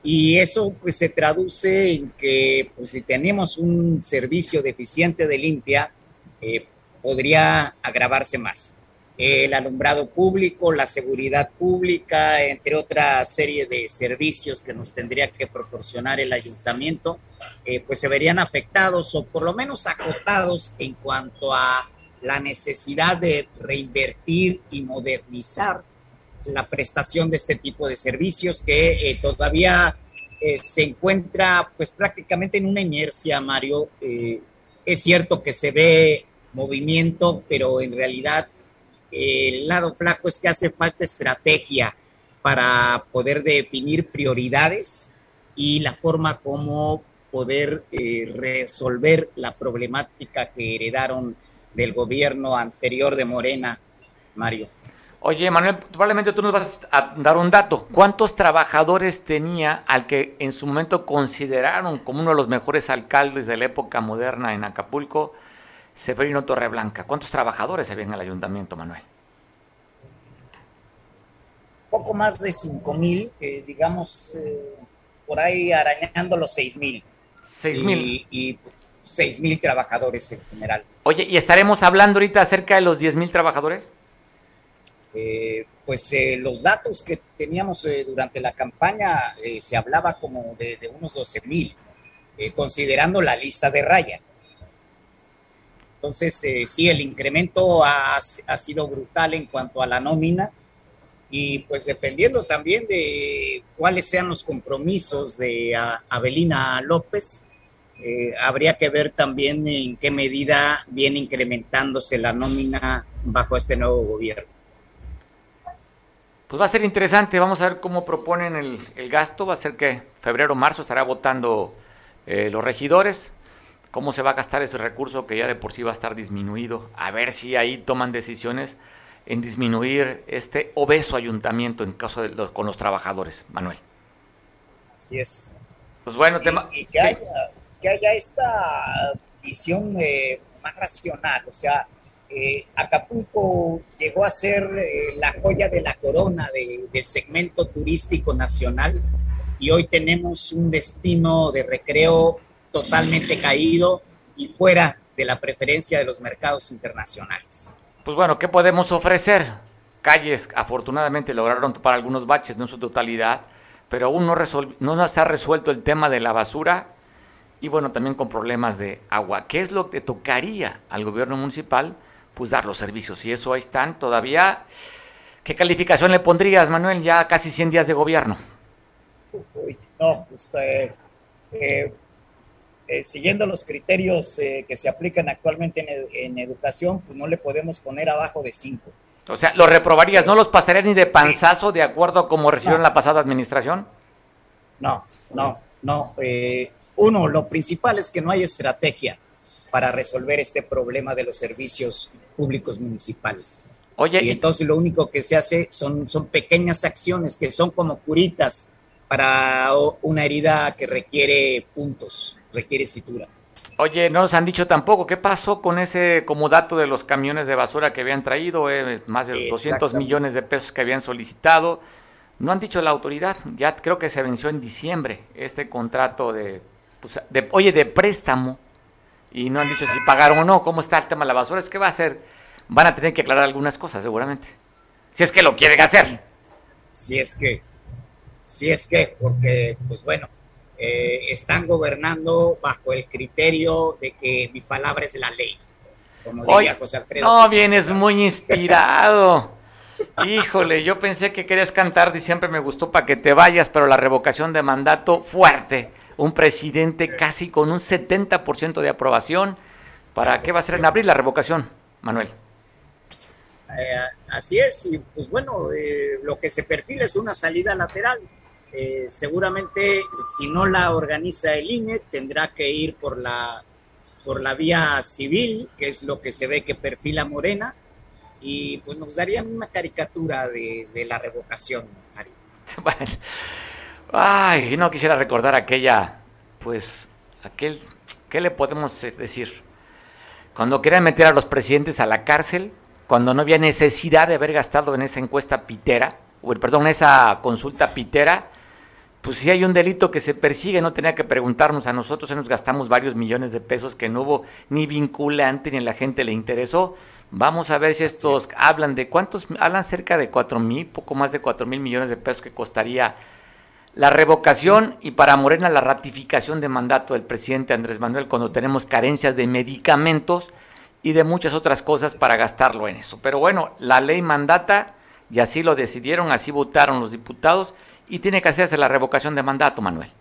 y eso pues se traduce en que pues, si tenemos un servicio deficiente de limpia, eh, podría agravarse más. El alumbrado público, la seguridad pública, entre otra serie de servicios que nos tendría que proporcionar el ayuntamiento, pues se verían afectados o por lo menos acotados en cuanto a la necesidad de reinvertir y modernizar la prestación de este tipo de servicios que eh, todavía eh, se encuentra pues prácticamente en una inercia, Mario. Eh, es cierto que se ve movimiento, pero en realidad el lado flaco es que hace falta estrategia para poder definir prioridades y la forma como poder resolver la problemática que heredaron del gobierno anterior de Morena, Mario. Oye, Manuel, probablemente tú nos vas a dar un dato. ¿Cuántos trabajadores tenía al que en su momento consideraron como uno de los mejores alcaldes de la época moderna en Acapulco, Severino Torreblanca? ¿Cuántos trabajadores había en el ayuntamiento, Manuel? Poco más de 5 mil, eh, digamos, eh, por ahí arañando los 6 mil. 6 mil. y 6 mil trabajadores en general. Oye, ¿y estaremos hablando ahorita acerca de los 10 mil trabajadores? Eh, pues eh, los datos que teníamos eh, durante la campaña se hablaba como de, unos 12 mil, considerando la lista de raya. Entonces, sí, el incremento ha, ha, sido brutal en cuanto a la nómina y pues dependiendo también de cuáles sean los compromisos de Abelina López, eh, habría que ver también en qué medida viene incrementándose la nómina bajo este nuevo gobierno. Pues va a ser interesante, vamos a ver cómo proponen el, gasto, va a ser que febrero, marzo estará votando eh, los regidores, cómo se va a gastar ese recurso que ya de por sí va a estar disminuido, a ver si ahí toman decisiones en disminuir este obeso ayuntamiento en caso de los, con los trabajadores, Manuel. Así es. Pues bueno, tema, y que que haya esta visión eh, más racional. O sea, eh, Acapulco llegó a ser eh, la joya de la corona del segmento turístico nacional y hoy tenemos un destino de recreo totalmente caído y fuera de la preferencia de los mercados internacionales. Pues bueno, ¿qué podemos ofrecer? Calles, afortunadamente lograron para algunos baches, no en su totalidad, pero aún no, no se ha resuelto el tema de la basura y bueno, también con problemas de agua. ¿Qué es lo que tocaría al gobierno municipal? Pues dar los servicios. Y eso ahí están todavía. ¿Qué calificación le pondrías, Manuel, ya casi 100 días de gobierno? no, pues eh, eh, eh, siguiendo los criterios que se aplican actualmente en, educación, pues no le podemos poner abajo de 5. O sea, ¿lo reprobarías? ¿No los pasarías ni de panzazo de acuerdo a como recibieron la pasada administración? No, no. No, eh, uno, lo principal es que no hay estrategia para resolver este problema de los servicios públicos municipales. Oye, y entonces lo único que se hace son, son pequeñas acciones que son como curitas para una herida que requiere puntos, requiere citura. Oye, no nos han dicho tampoco qué pasó con ese como dato de los camiones de basura que habían traído, eh, más de 200 millones de pesos que habían solicitado. No han dicho la autoridad, ya creo que se venció en diciembre este contrato de, pues, de oye, de préstamo, y no han dicho si pagaron o no, cómo está el tema de la basura, es que va a ser, van a tener que aclarar algunas cosas seguramente, si es que lo quieren hacer. Si es que, si es que, porque, pues bueno, eh, están gobernando bajo el criterio de que mi palabra es la ley. Como diría José Alfredo. No, vienes muy inspirado. Híjole, yo pensé que querías cantar y siempre me gustó para que te vayas, pero la revocación de mandato fuerte. Un presidente casi con un 70% de aprobación. ¿Para qué va a ser en abril la revocación, Manuel? Eh, así es, y pues bueno, eh, lo que se perfila es una salida lateral. Eh, seguramente si no la organiza el INE, tendrá que ir por la, por la vía civil, que es lo que se ve que perfila Morena, y pues nos darían una caricatura de, la revocación, ay, no quisiera recordar aquella, pues, aquel, ¿qué le podemos decir? Cuando querían meter a los presidentes a la cárcel, cuando no había necesidad de haber gastado en esa encuesta pitera, o perdón, esa consulta pitera, pues si hay un delito que se persigue, no tenía que preguntarnos a nosotros, nos gastamos varios millones de pesos que no hubo ni vinculante ni a la gente le interesó. Vamos a ver si estos hablan de cuántos, hablan cerca de cuatro mil, poco más de cuatro mil millones de pesos que costaría la revocación y para Morena la ratificación de mandato del presidente Andrés Manuel cuando tenemos carencias de medicamentos y de muchas otras cosas para gastarlo en eso. Pero bueno, la ley mandata y así lo decidieron, así votaron los diputados y tiene que hacerse la revocación de mandato, Manuel.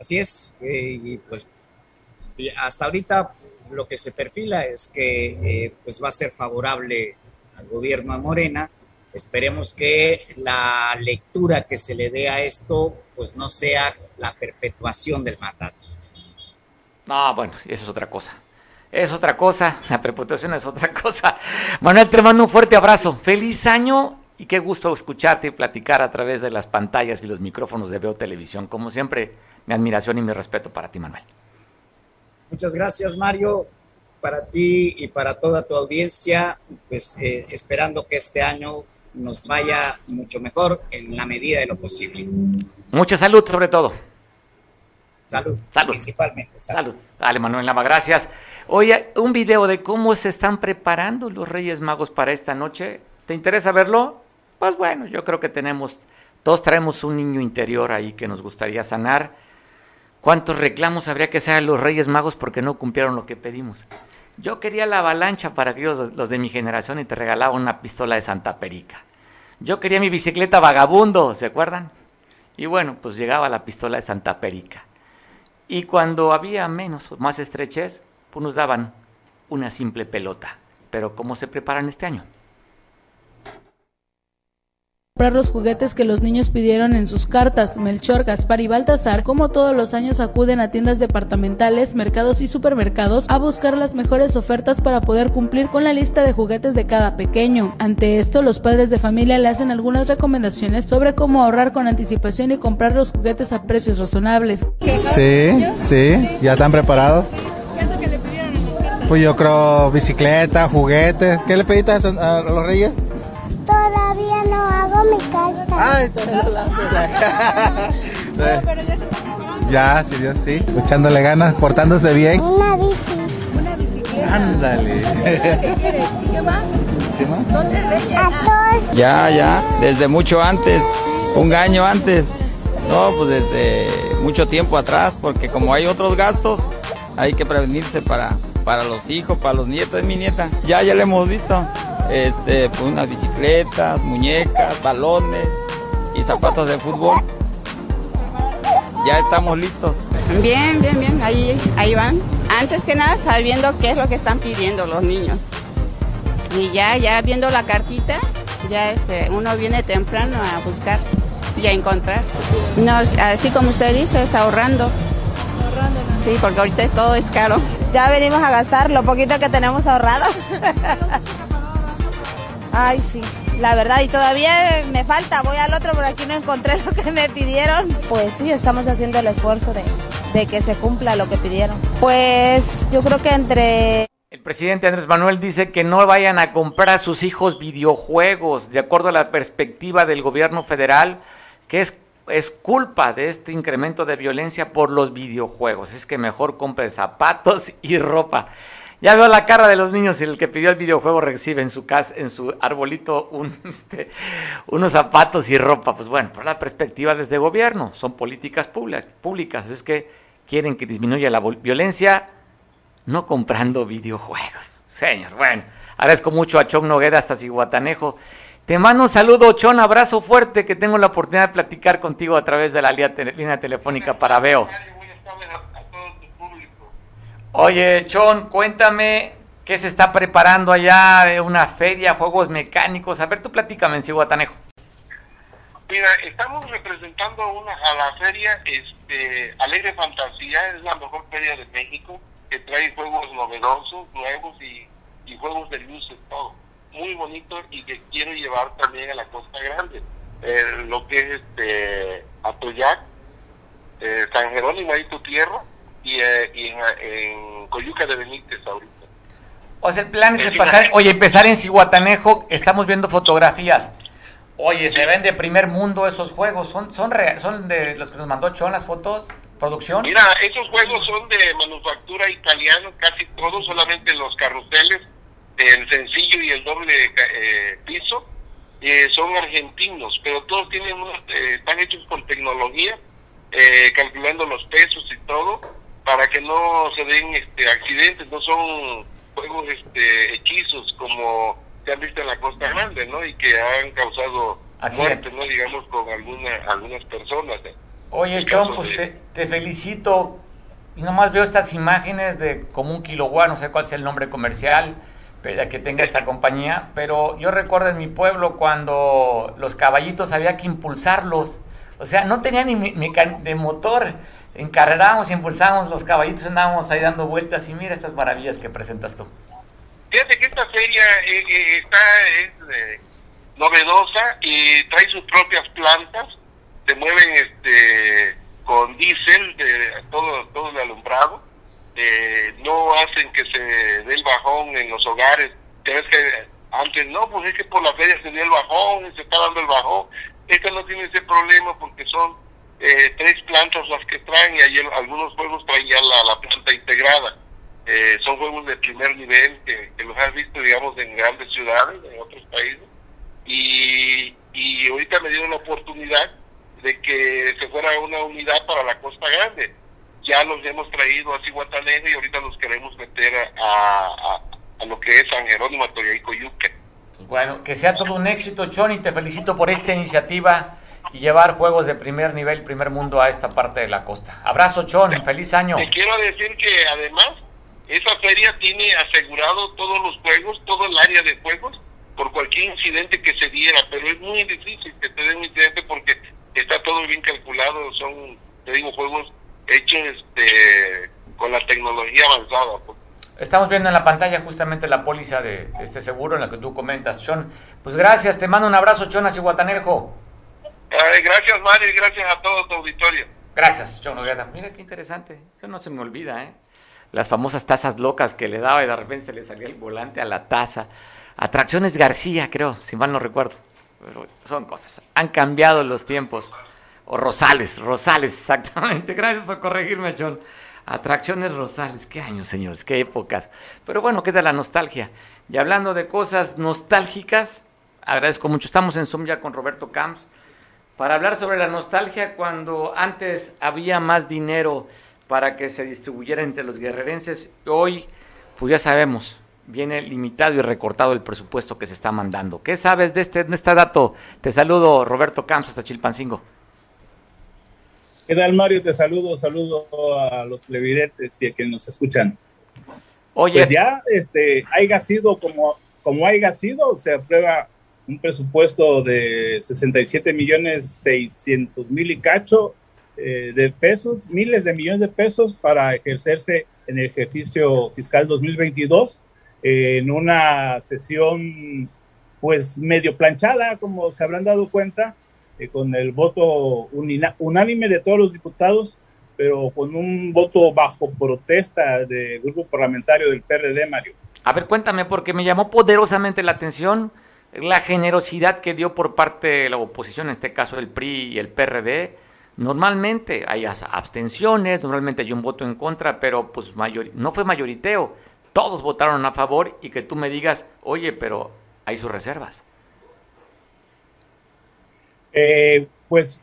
Así es, eh, y pues hasta ahorita lo que se perfila es que eh, pues va a ser favorable al gobierno de Morena. Esperemos que la lectura que se le dé a esto pues no sea la perpetuación del mandato. No, bueno, eso es otra cosa es otra cosa, la preputación es otra cosa. Manuel, te mando un fuerte abrazo. Feliz año y qué gusto escucharte y platicar a través de las pantallas y los micrófonos de Veo Televisión. Como siempre, mi admiración y mi respeto para ti, Manuel. Muchas gracias, Mario. Para ti y para toda tu audiencia, pues eh, esperando que este año nos vaya mucho mejor en la medida de lo posible. Mucha salud, sobre todo. Salud. Salud. Principalmente. Salud. Dale, Manuel Lama, gracias. Oye, un video de cómo se están preparando los Reyes Magos para esta noche. ¿Te interesa verlo? Pues bueno, yo creo que tenemos, todos traemos un niño interior ahí que nos gustaría sanar. ¿Cuántos reclamos habría que hacer a los Reyes Magos porque no cumplieron lo que pedimos? Yo quería la avalancha para aquellos los de mi generación y te regalaba una pistola de Santa Perica. Yo quería mi bicicleta vagabundo, ¿se acuerdan? Y bueno, pues llegaba la pistola de Santa Perica. Y cuando había menos más estrechez, pues nos daban una simple pelota. Pero ¿cómo se preparan este año? Comprar los juguetes que los niños pidieron en sus cartas. Melchor, Gaspar y Baltasar, como todos los años, acuden a tiendas departamentales, mercados y supermercados a buscar las mejores ofertas para poder cumplir con la lista de juguetes de cada pequeño. Ante esto, los padres de familia le hacen algunas recomendaciones sobre cómo ahorrar con anticipación y comprar los juguetes a precios razonables. Sí, sí, ya están preparados. Pues yo creo bicicleta, juguetes. ¿Qué le pediste a los reyes? Mi carta. Ay, todavía no pero ya se está Ya, sí, Dios sí. Echándole ganas, portándose bien. Una bici. Una bicicleta. Ándale. ¿Qué quieres? ¿Y qué más? ¿Qué más? ¿Dónde Ya, ya, desde mucho antes, un año antes. No, pues desde mucho tiempo atrás, porque como hay otros gastos, hay que prevenirse para, para los hijos, para los nietos de mi nieta. Ya, ya lo hemos visto este, pues unas bicicletas, muñecas, balones y zapatos de fútbol. Ya estamos listos. Bien, bien, bien, ahí, ahí van. Antes que nada sabiendo qué es lo que están pidiendo los niños. Y ya, ya viendo la cartita, ya este, uno viene temprano a buscar y a encontrar. No, así como usted dice, es ahorrando. Sí, porque ahorita todo es caro. Ya venimos a gastar lo poquito que tenemos ahorrado. Ay, sí. La verdad, y todavía me falta, voy al otro, por aquí no encontré lo que me pidieron. Pues sí, estamos haciendo el esfuerzo de, de que se cumpla lo que pidieron. Pues yo creo que entre... El presidente Andrés Manuel dice que no vayan a comprar a sus hijos videojuegos, de acuerdo a la perspectiva del gobierno federal, que es, es culpa de este incremento de violencia por los videojuegos. Es que mejor compre zapatos y ropa. Ya veo la cara de los niños y el que pidió el videojuego recibe en su casa, en su arbolito, este, unos zapatos y ropa. Pues bueno, por la perspectiva desde gobierno, son políticas públicas. Es que quieren que disminuya la violencia no comprando videojuegos. Señor, bueno, agradezco mucho a Chon Noguera hasta Ciguatanejo. Te mando un saludo, Chon, abrazo fuerte, que tengo la oportunidad de platicar contigo a través de la línea telefónica para Veo. Oye, Chon, cuéntame qué se está preparando allá de una feria, juegos mecánicos. A ver, tú platícame en Cihuatanejo. Mira, estamos representando una, a la feria este, Alegre Fantasía, es la mejor feria de México, que trae juegos novedosos, nuevos y, juegos de luces, todo. Muy bonito y que quiero llevar también a la Costa Grande. Eh, lo que es este Atoyac, eh, San Jerónimo, ahí tu tierra, y, eh, en, Coyuca de Benítez ahorita. O sea, el plan es empezar, oye, empezar en Cihuatanejo, estamos viendo fotografías. Oye, se ven de primer mundo esos juegos, son son son de los que nos mandó Chon las fotos, producción. Mira, esos juegos son de manufactura italiana, casi todos, solamente los carruseles, el sencillo y el doble eh, piso, eh, son argentinos, pero todos tienen eh, están hechos con tecnología, calculando los pesos y todo para que no se den este, accidentes, no son juegos este, hechizos como se han visto en la Costa Grande, ¿no? Y que han causado muertes, ¿no? Digamos, con alguna, algunas personas. Oye, Chon, pues te, te, felicito. Y nomás veo estas imágenes de como un kilowatt, no sé cuál sea el nombre comercial que tenga esta compañía, pero yo recuerdo en mi pueblo cuando los caballitos había que impulsarlos, o sea, no tenía ni de motor, encarrerábamos, impulsábamos los caballitos, andábamos ahí dando vueltas y mira estas maravillas que presentas tú. Fíjate que esta feria eh, eh, está es, eh, novedosa y trae sus propias plantas, se mueven este con diésel todo todo el alumbrado, no hacen que se dé el bajón en los hogares. que antes no, pues es que por la feria se dio el bajón y se está dando el bajón. Esta no tiene ese problema porque son eh, tres plantas las que traen y ayer algunos juegos traen ya la, planta integrada. Eh, son juegos de primer nivel que, los has visto, digamos, en grandes ciudades, en otros países. Y, y ahorita me dieron la oportunidad de que se fuera una unidad para la Costa Grande. Ya los hemos traído a Cihuatanejo y ahorita los queremos meter a, a, lo que es San Jerónimo, y Coyuque. Bueno, que sea todo un éxito, Choni. Te felicito por esta iniciativa y llevar juegos de primer nivel, primer mundo a esta parte de la costa. Abrazo, Chon, feliz año. Te quiero decir que además esa feria tiene asegurado todos los juegos, todo el área de juegos, por cualquier incidente que se diera, pero es muy difícil que te den un incidente porque está todo bien calculado, son, te digo, juegos hechos este, con la tecnología avanzada. Pues. Estamos viendo en la pantalla justamente la póliza de este seguro en la que tú comentas, Chon. Pues gracias, te mando un abrazo, Chon, a Guatanejo gracias, Mario, y gracias a todo tu auditorio. Gracias, John Noguera. Mira qué interesante. no se me olvida, ¿eh? Las famosas tazas locas que le daba y de repente se le salía el volante a la taza. Atracciones García, creo, si mal no recuerdo. Pero son cosas. Han cambiado los tiempos. O Rosales, Rosales, exactamente. Gracias por corregirme, John. Atracciones Rosales, qué años, señores, qué épocas. Pero bueno, queda la nostalgia. Y hablando de cosas nostálgicas, agradezco mucho. Estamos en Zoom ya con Roberto Camps para hablar sobre la nostalgia cuando antes había más dinero para que se distribuyera entre los guerrerenses. Hoy, pues ya sabemos, viene limitado y recortado el presupuesto que se está mandando. ¿Qué sabes de este, de este dato? Te saludo, Roberto Camps, hasta Chilpancingo. ¿Qué tal, Mario? Te saludo, saludo a los televidentes y a quienes nos escuchan. Oye. Pues ya, este, haya sido como, como haya sido, se aprueba un presupuesto de 67 millones 600 mil y cacho eh, de pesos, miles de millones de pesos para ejercerse en el ejercicio fiscal 2022 eh, en una sesión pues medio planchada, como se habrán dado cuenta, eh, con el voto unánime de todos los diputados, pero con un voto bajo protesta del grupo parlamentario del PRD, Mario. A ver, cuéntame, porque me llamó poderosamente la atención la generosidad que dio por parte de la oposición, en este caso el PRI y el PRD, normalmente hay abstenciones, normalmente hay un voto en contra, pero pues mayor, no fue mayoriteo, todos votaron a favor y que tú me digas, oye, pero hay sus reservas. Eh, pues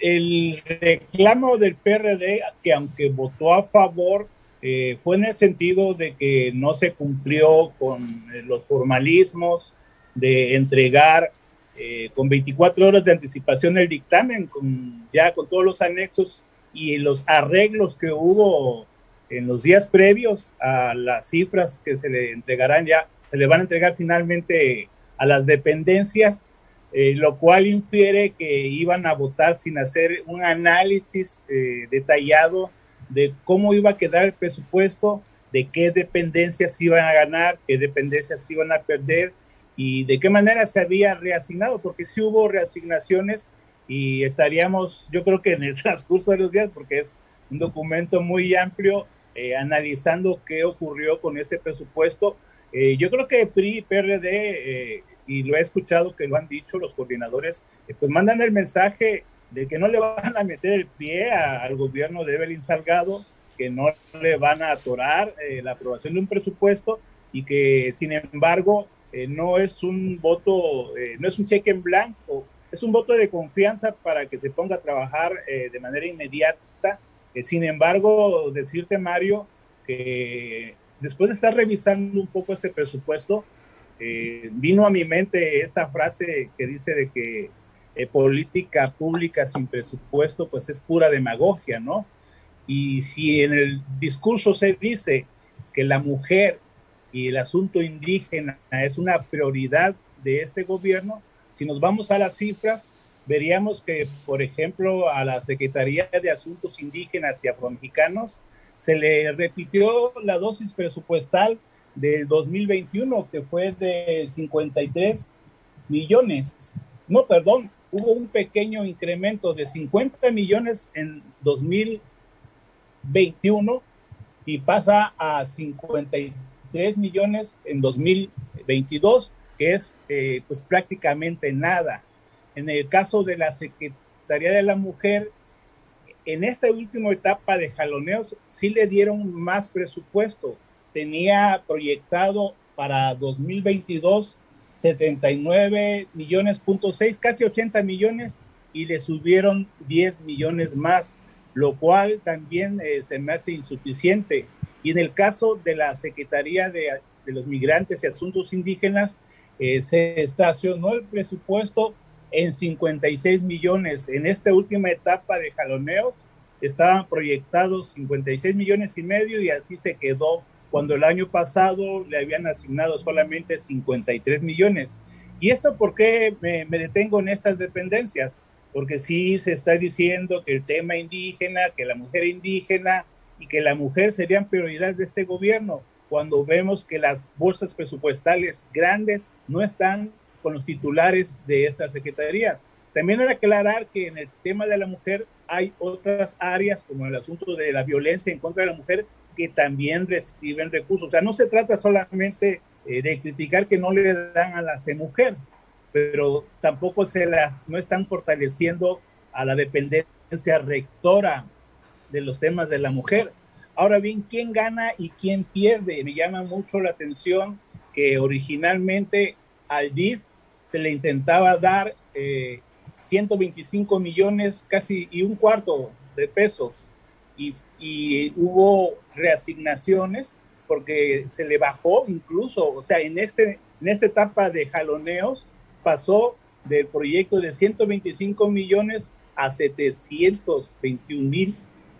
el reclamo del PRD, que aunque votó a favor, eh, fue en el sentido de que no se cumplió con los formalismos de entregar eh, con 24 horas de anticipación el dictamen, con, ya con todos los anexos y los arreglos que hubo en los días previos a las cifras que se le entregarán ya, se le van a entregar finalmente a las dependencias, eh, lo cual infiere que iban a votar sin hacer un análisis eh, detallado de cómo iba a quedar el presupuesto, de qué dependencias iban a ganar, qué dependencias iban a perder y de qué manera se había reasignado, porque sí hubo reasignaciones y estaríamos, yo creo que en el transcurso de los días, porque es un documento muy amplio, eh, analizando qué ocurrió con este presupuesto. Yo creo que PRI, PRD, eh, y lo he escuchado que lo han dicho los coordinadores, pues mandan el mensaje de que no le van a meter el pie al gobierno de Evelyn Salgado, que no le van a atorar la aprobación de un presupuesto y que sin embargo no es un voto, no es un cheque en blanco, es un voto de confianza para que se ponga a trabajar de manera inmediata. Eh, sin embargo, decirte, Mario, que después de estar revisando un poco este presupuesto, eh, vino a mi mente esta frase que dice de que eh, política pública sin presupuesto, pues es pura demagogia, ¿no? Y si en el discurso se dice que la mujer y el asunto indígena es una prioridad de este gobierno, si nos vamos a las cifras, veríamos que, por ejemplo, a la Secretaría de Asuntos Indígenas y Afromexicanos se le repitió la dosis presupuestal de 2021, que fue de 53 millones. No, perdón, hubo un pequeño incremento de 50 millones en 2021 y pasa a 53 millones en 2022, que es eh, pues prácticamente nada. En el caso de la Secretaría de la Mujer, en esta última etapa de jaloneos sí le dieron más presupuesto. Tenía proyectado para 2022 79 millones, punto casi 80 millones y le subieron 10 millones más, lo cual también eh, se me hace insuficiente. Y en el caso de la Secretaría de, los Migrantes y Asuntos Indígenas, eh, se estacionó el presupuesto en 56 millones. En esta última etapa de jaloneos estaban proyectados 56 millones y medio y así se quedó cuando el año pasado le habían asignado solamente 53 millones. ¿Y esto por qué me, detengo en estas dependencias? Porque sí se está diciendo que el tema indígena, que la mujer indígena y que la mujer serían prioridades de este gobierno, cuando vemos que las bolsas presupuestales grandes no están con los titulares de estas secretarías. También que aclarar que en el tema de la mujer hay otras áreas, como el asunto de la violencia en contra de la mujer, que también reciben recursos. O sea, no se trata solamente eh, de criticar que no le dan a la mujer, pero tampoco se las, no están fortaleciendo a la dependencia rectora de los temas de la mujer. Ahora bien, ¿quién gana y quién pierde? Me llama mucho la atención que originalmente al DIF se le intentaba dar 125 eh, millones casi y un cuarto de pesos y, hubo reasignaciones porque se le bajó incluso, o sea, en, este, en esta etapa de jaloneos pasó del proyecto de 125 millones a 721 mil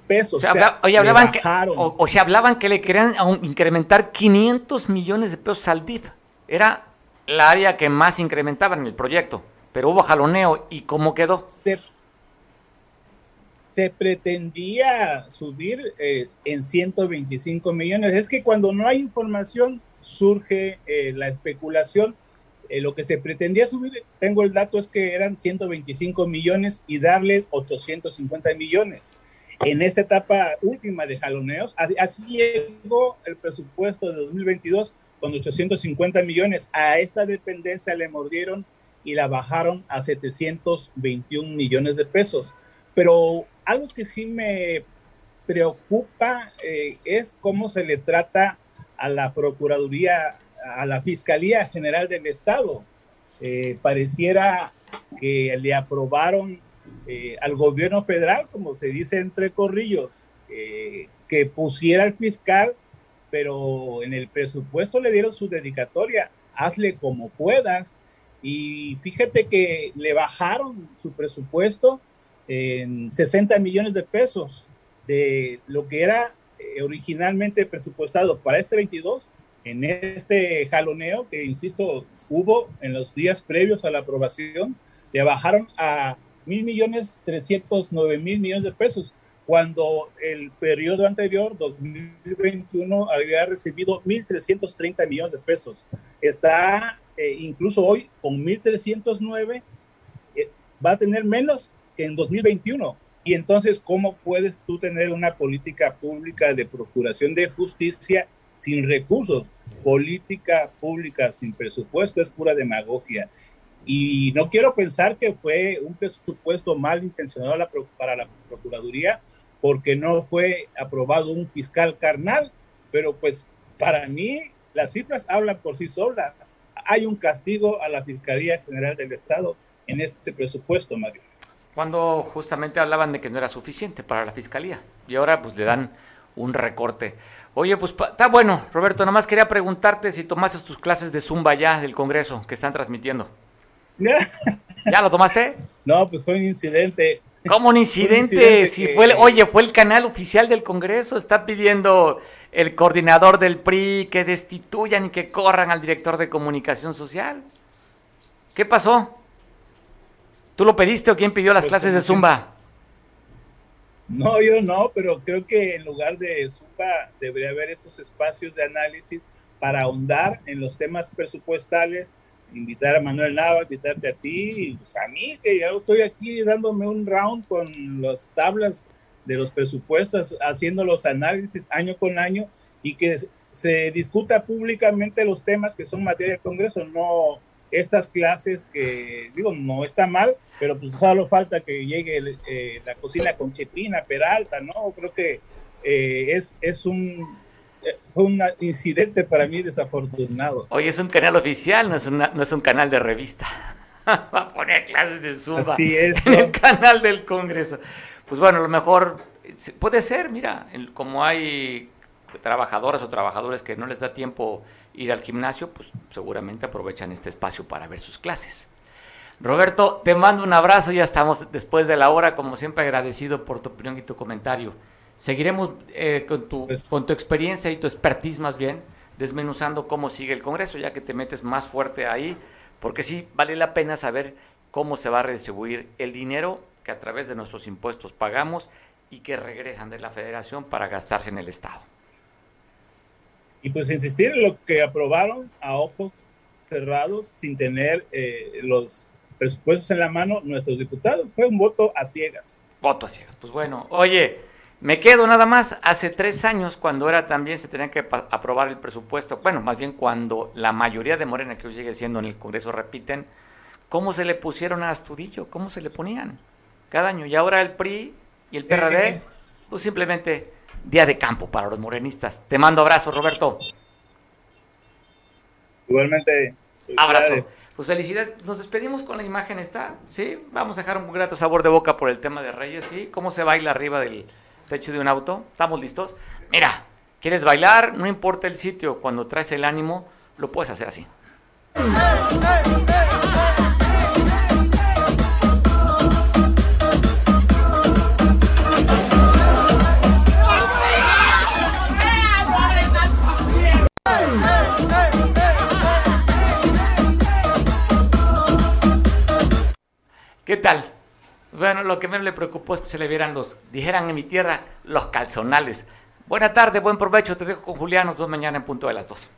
pesos. O sea, hablaban que, o, se hablaban que le querían incrementar 500 millones de pesos al DIF. Era la área que más incrementaba en el proyecto, pero hubo jaloneo y cómo quedó. Se, pretendía subir eh, en 125 millones. Es que cuando no hay información surge eh, la especulación. Eh, lo que se pretendía subir, tengo el dato, es que eran 125 millones y darle 850 millones en esta etapa última de jaloneos. Así, llegó el presupuesto de 2022 con 850 millones. A esta dependencia le mordieron y la bajaron a 721 millones de pesos. Pero algo que sí me preocupa eh, es cómo se le trata a la Procuraduría, a la Fiscalía General del Estado. Eh, pareciera que le aprobaron eh, al gobierno federal, como se dice entre corrillos, que pusiera al fiscal, pero en el presupuesto le dieron su dedicatoria, hazle como puedas. Y fíjate que le bajaron su presupuesto en 60 millones de pesos de lo que era eh, originalmente presupuestado para este 22 en este jaloneo que, insisto, hubo en los días previos a la aprobación, le bajaron a mil millones 309 mil millones de pesos, cuando el periodo anterior, 2021, había recibido 1.330 millones de pesos. Está eh, incluso hoy con 1.309, eh, va a tener menos que en 2021. Y entonces, ¿cómo puedes tú tener una política pública de procuración de justicia sin recursos? Política pública sin presupuesto es pura demagogia. Y no quiero pensar que fue un presupuesto mal intencionado para la Procuraduría, porque no fue aprobado un fiscal carnal, pero pues para mí las cifras hablan por sí solas. Hay un castigo a la Fiscalía General del Estado en este presupuesto, Mario. Cuando justamente hablaban de que no era suficiente para la Fiscalía y ahora pues le dan un recorte. Oye, pues está bueno, Roberto, nomás quería preguntarte si tomaste tus clases de Zumba ya del Congreso que están transmitiendo. ¿Ya lo tomaste? No, pues fue un incidente. ¿Cómo un incidente? si fue oye, fue el canal oficial del Congreso, está pidiendo el coordinador del PRI que destituyan y que corran al director de comunicación social. ¿Qué pasó? ¿Tú lo pediste o quién pidió las pues, clases de Zumba? No, yo no, pero creo que en lugar de Zumba debería haber estos espacios de análisis para ahondar en los temas presupuestales, invitar a Manuel Nava, invitarte a ti, pues a mí, que ya estoy aquí dándome un round con las tablas de los presupuestos, haciendo los análisis año con año y que se discuta públicamente los temas que son materia del Congreso, no estas clases que, digo, no está mal, pero pues solo falta que llegue eh, la cocina con Chepina, Peralta, ¿no? Creo que eh, es, es un fue un incidente para mí desafortunado. Oye, es un canal oficial, no es, no es un canal de revista. Va a poner clases de Zumba en el canal del Congreso. Pues bueno, a lo mejor puede ser, mira, como hay trabajadoras o trabajadores que no les da tiempo ir al gimnasio, pues seguramente aprovechan este espacio para ver sus clases. Roberto, te mando un abrazo, ya estamos después de la hora, como siempre agradecido por tu opinión y tu comentario. Seguiremos eh, con, tu, pues con tu experiencia y tu expertise más bien, desmenuzando cómo sigue el Congreso, ya que te metes más fuerte ahí, porque sí, vale la pena saber cómo se va a redistribuir el dinero que a través de nuestros impuestos pagamos y que regresan de la federación para gastarse en el Estado. Y pues insistir en lo que aprobaron a ojos cerrados, sin tener eh, los presupuestos en la mano, nuestros diputados. Fue un voto a ciegas. Voto a ciegas. Pues bueno, oye, me quedo nada más, hace tres años, cuando era también, se tenía que aprobar el presupuesto, bueno, más bien cuando la mayoría de Morena que hoy sigue siendo en el Congreso repiten, ¿cómo se le pusieron a Astudillo? ¿Cómo se le ponían? Cada año. Y ahora el PRI y el PRD, pues simplemente día de campo para los morenistas. Te mando abrazo, Roberto. Igualmente. Abrazo. Pues felicidades. Nos despedimos con la imagen esta, ¿sí? Vamos a dejar un grato sabor de boca por el tema de Reyes, ¿sí? ¿Cómo se baila arriba del techo de un auto. ¿Estamos listos? Mira, ¿quieres bailar? No importa el sitio, cuando traes el ánimo, lo puedes hacer así. ¿Qué tal? Bueno, lo que menos le preocupó es que se le vieran los, dijeran en mi tierra, los calzonales. Buena tarde, buen provecho, te dejo con Julián, nos vemos mañana en punto de las dos.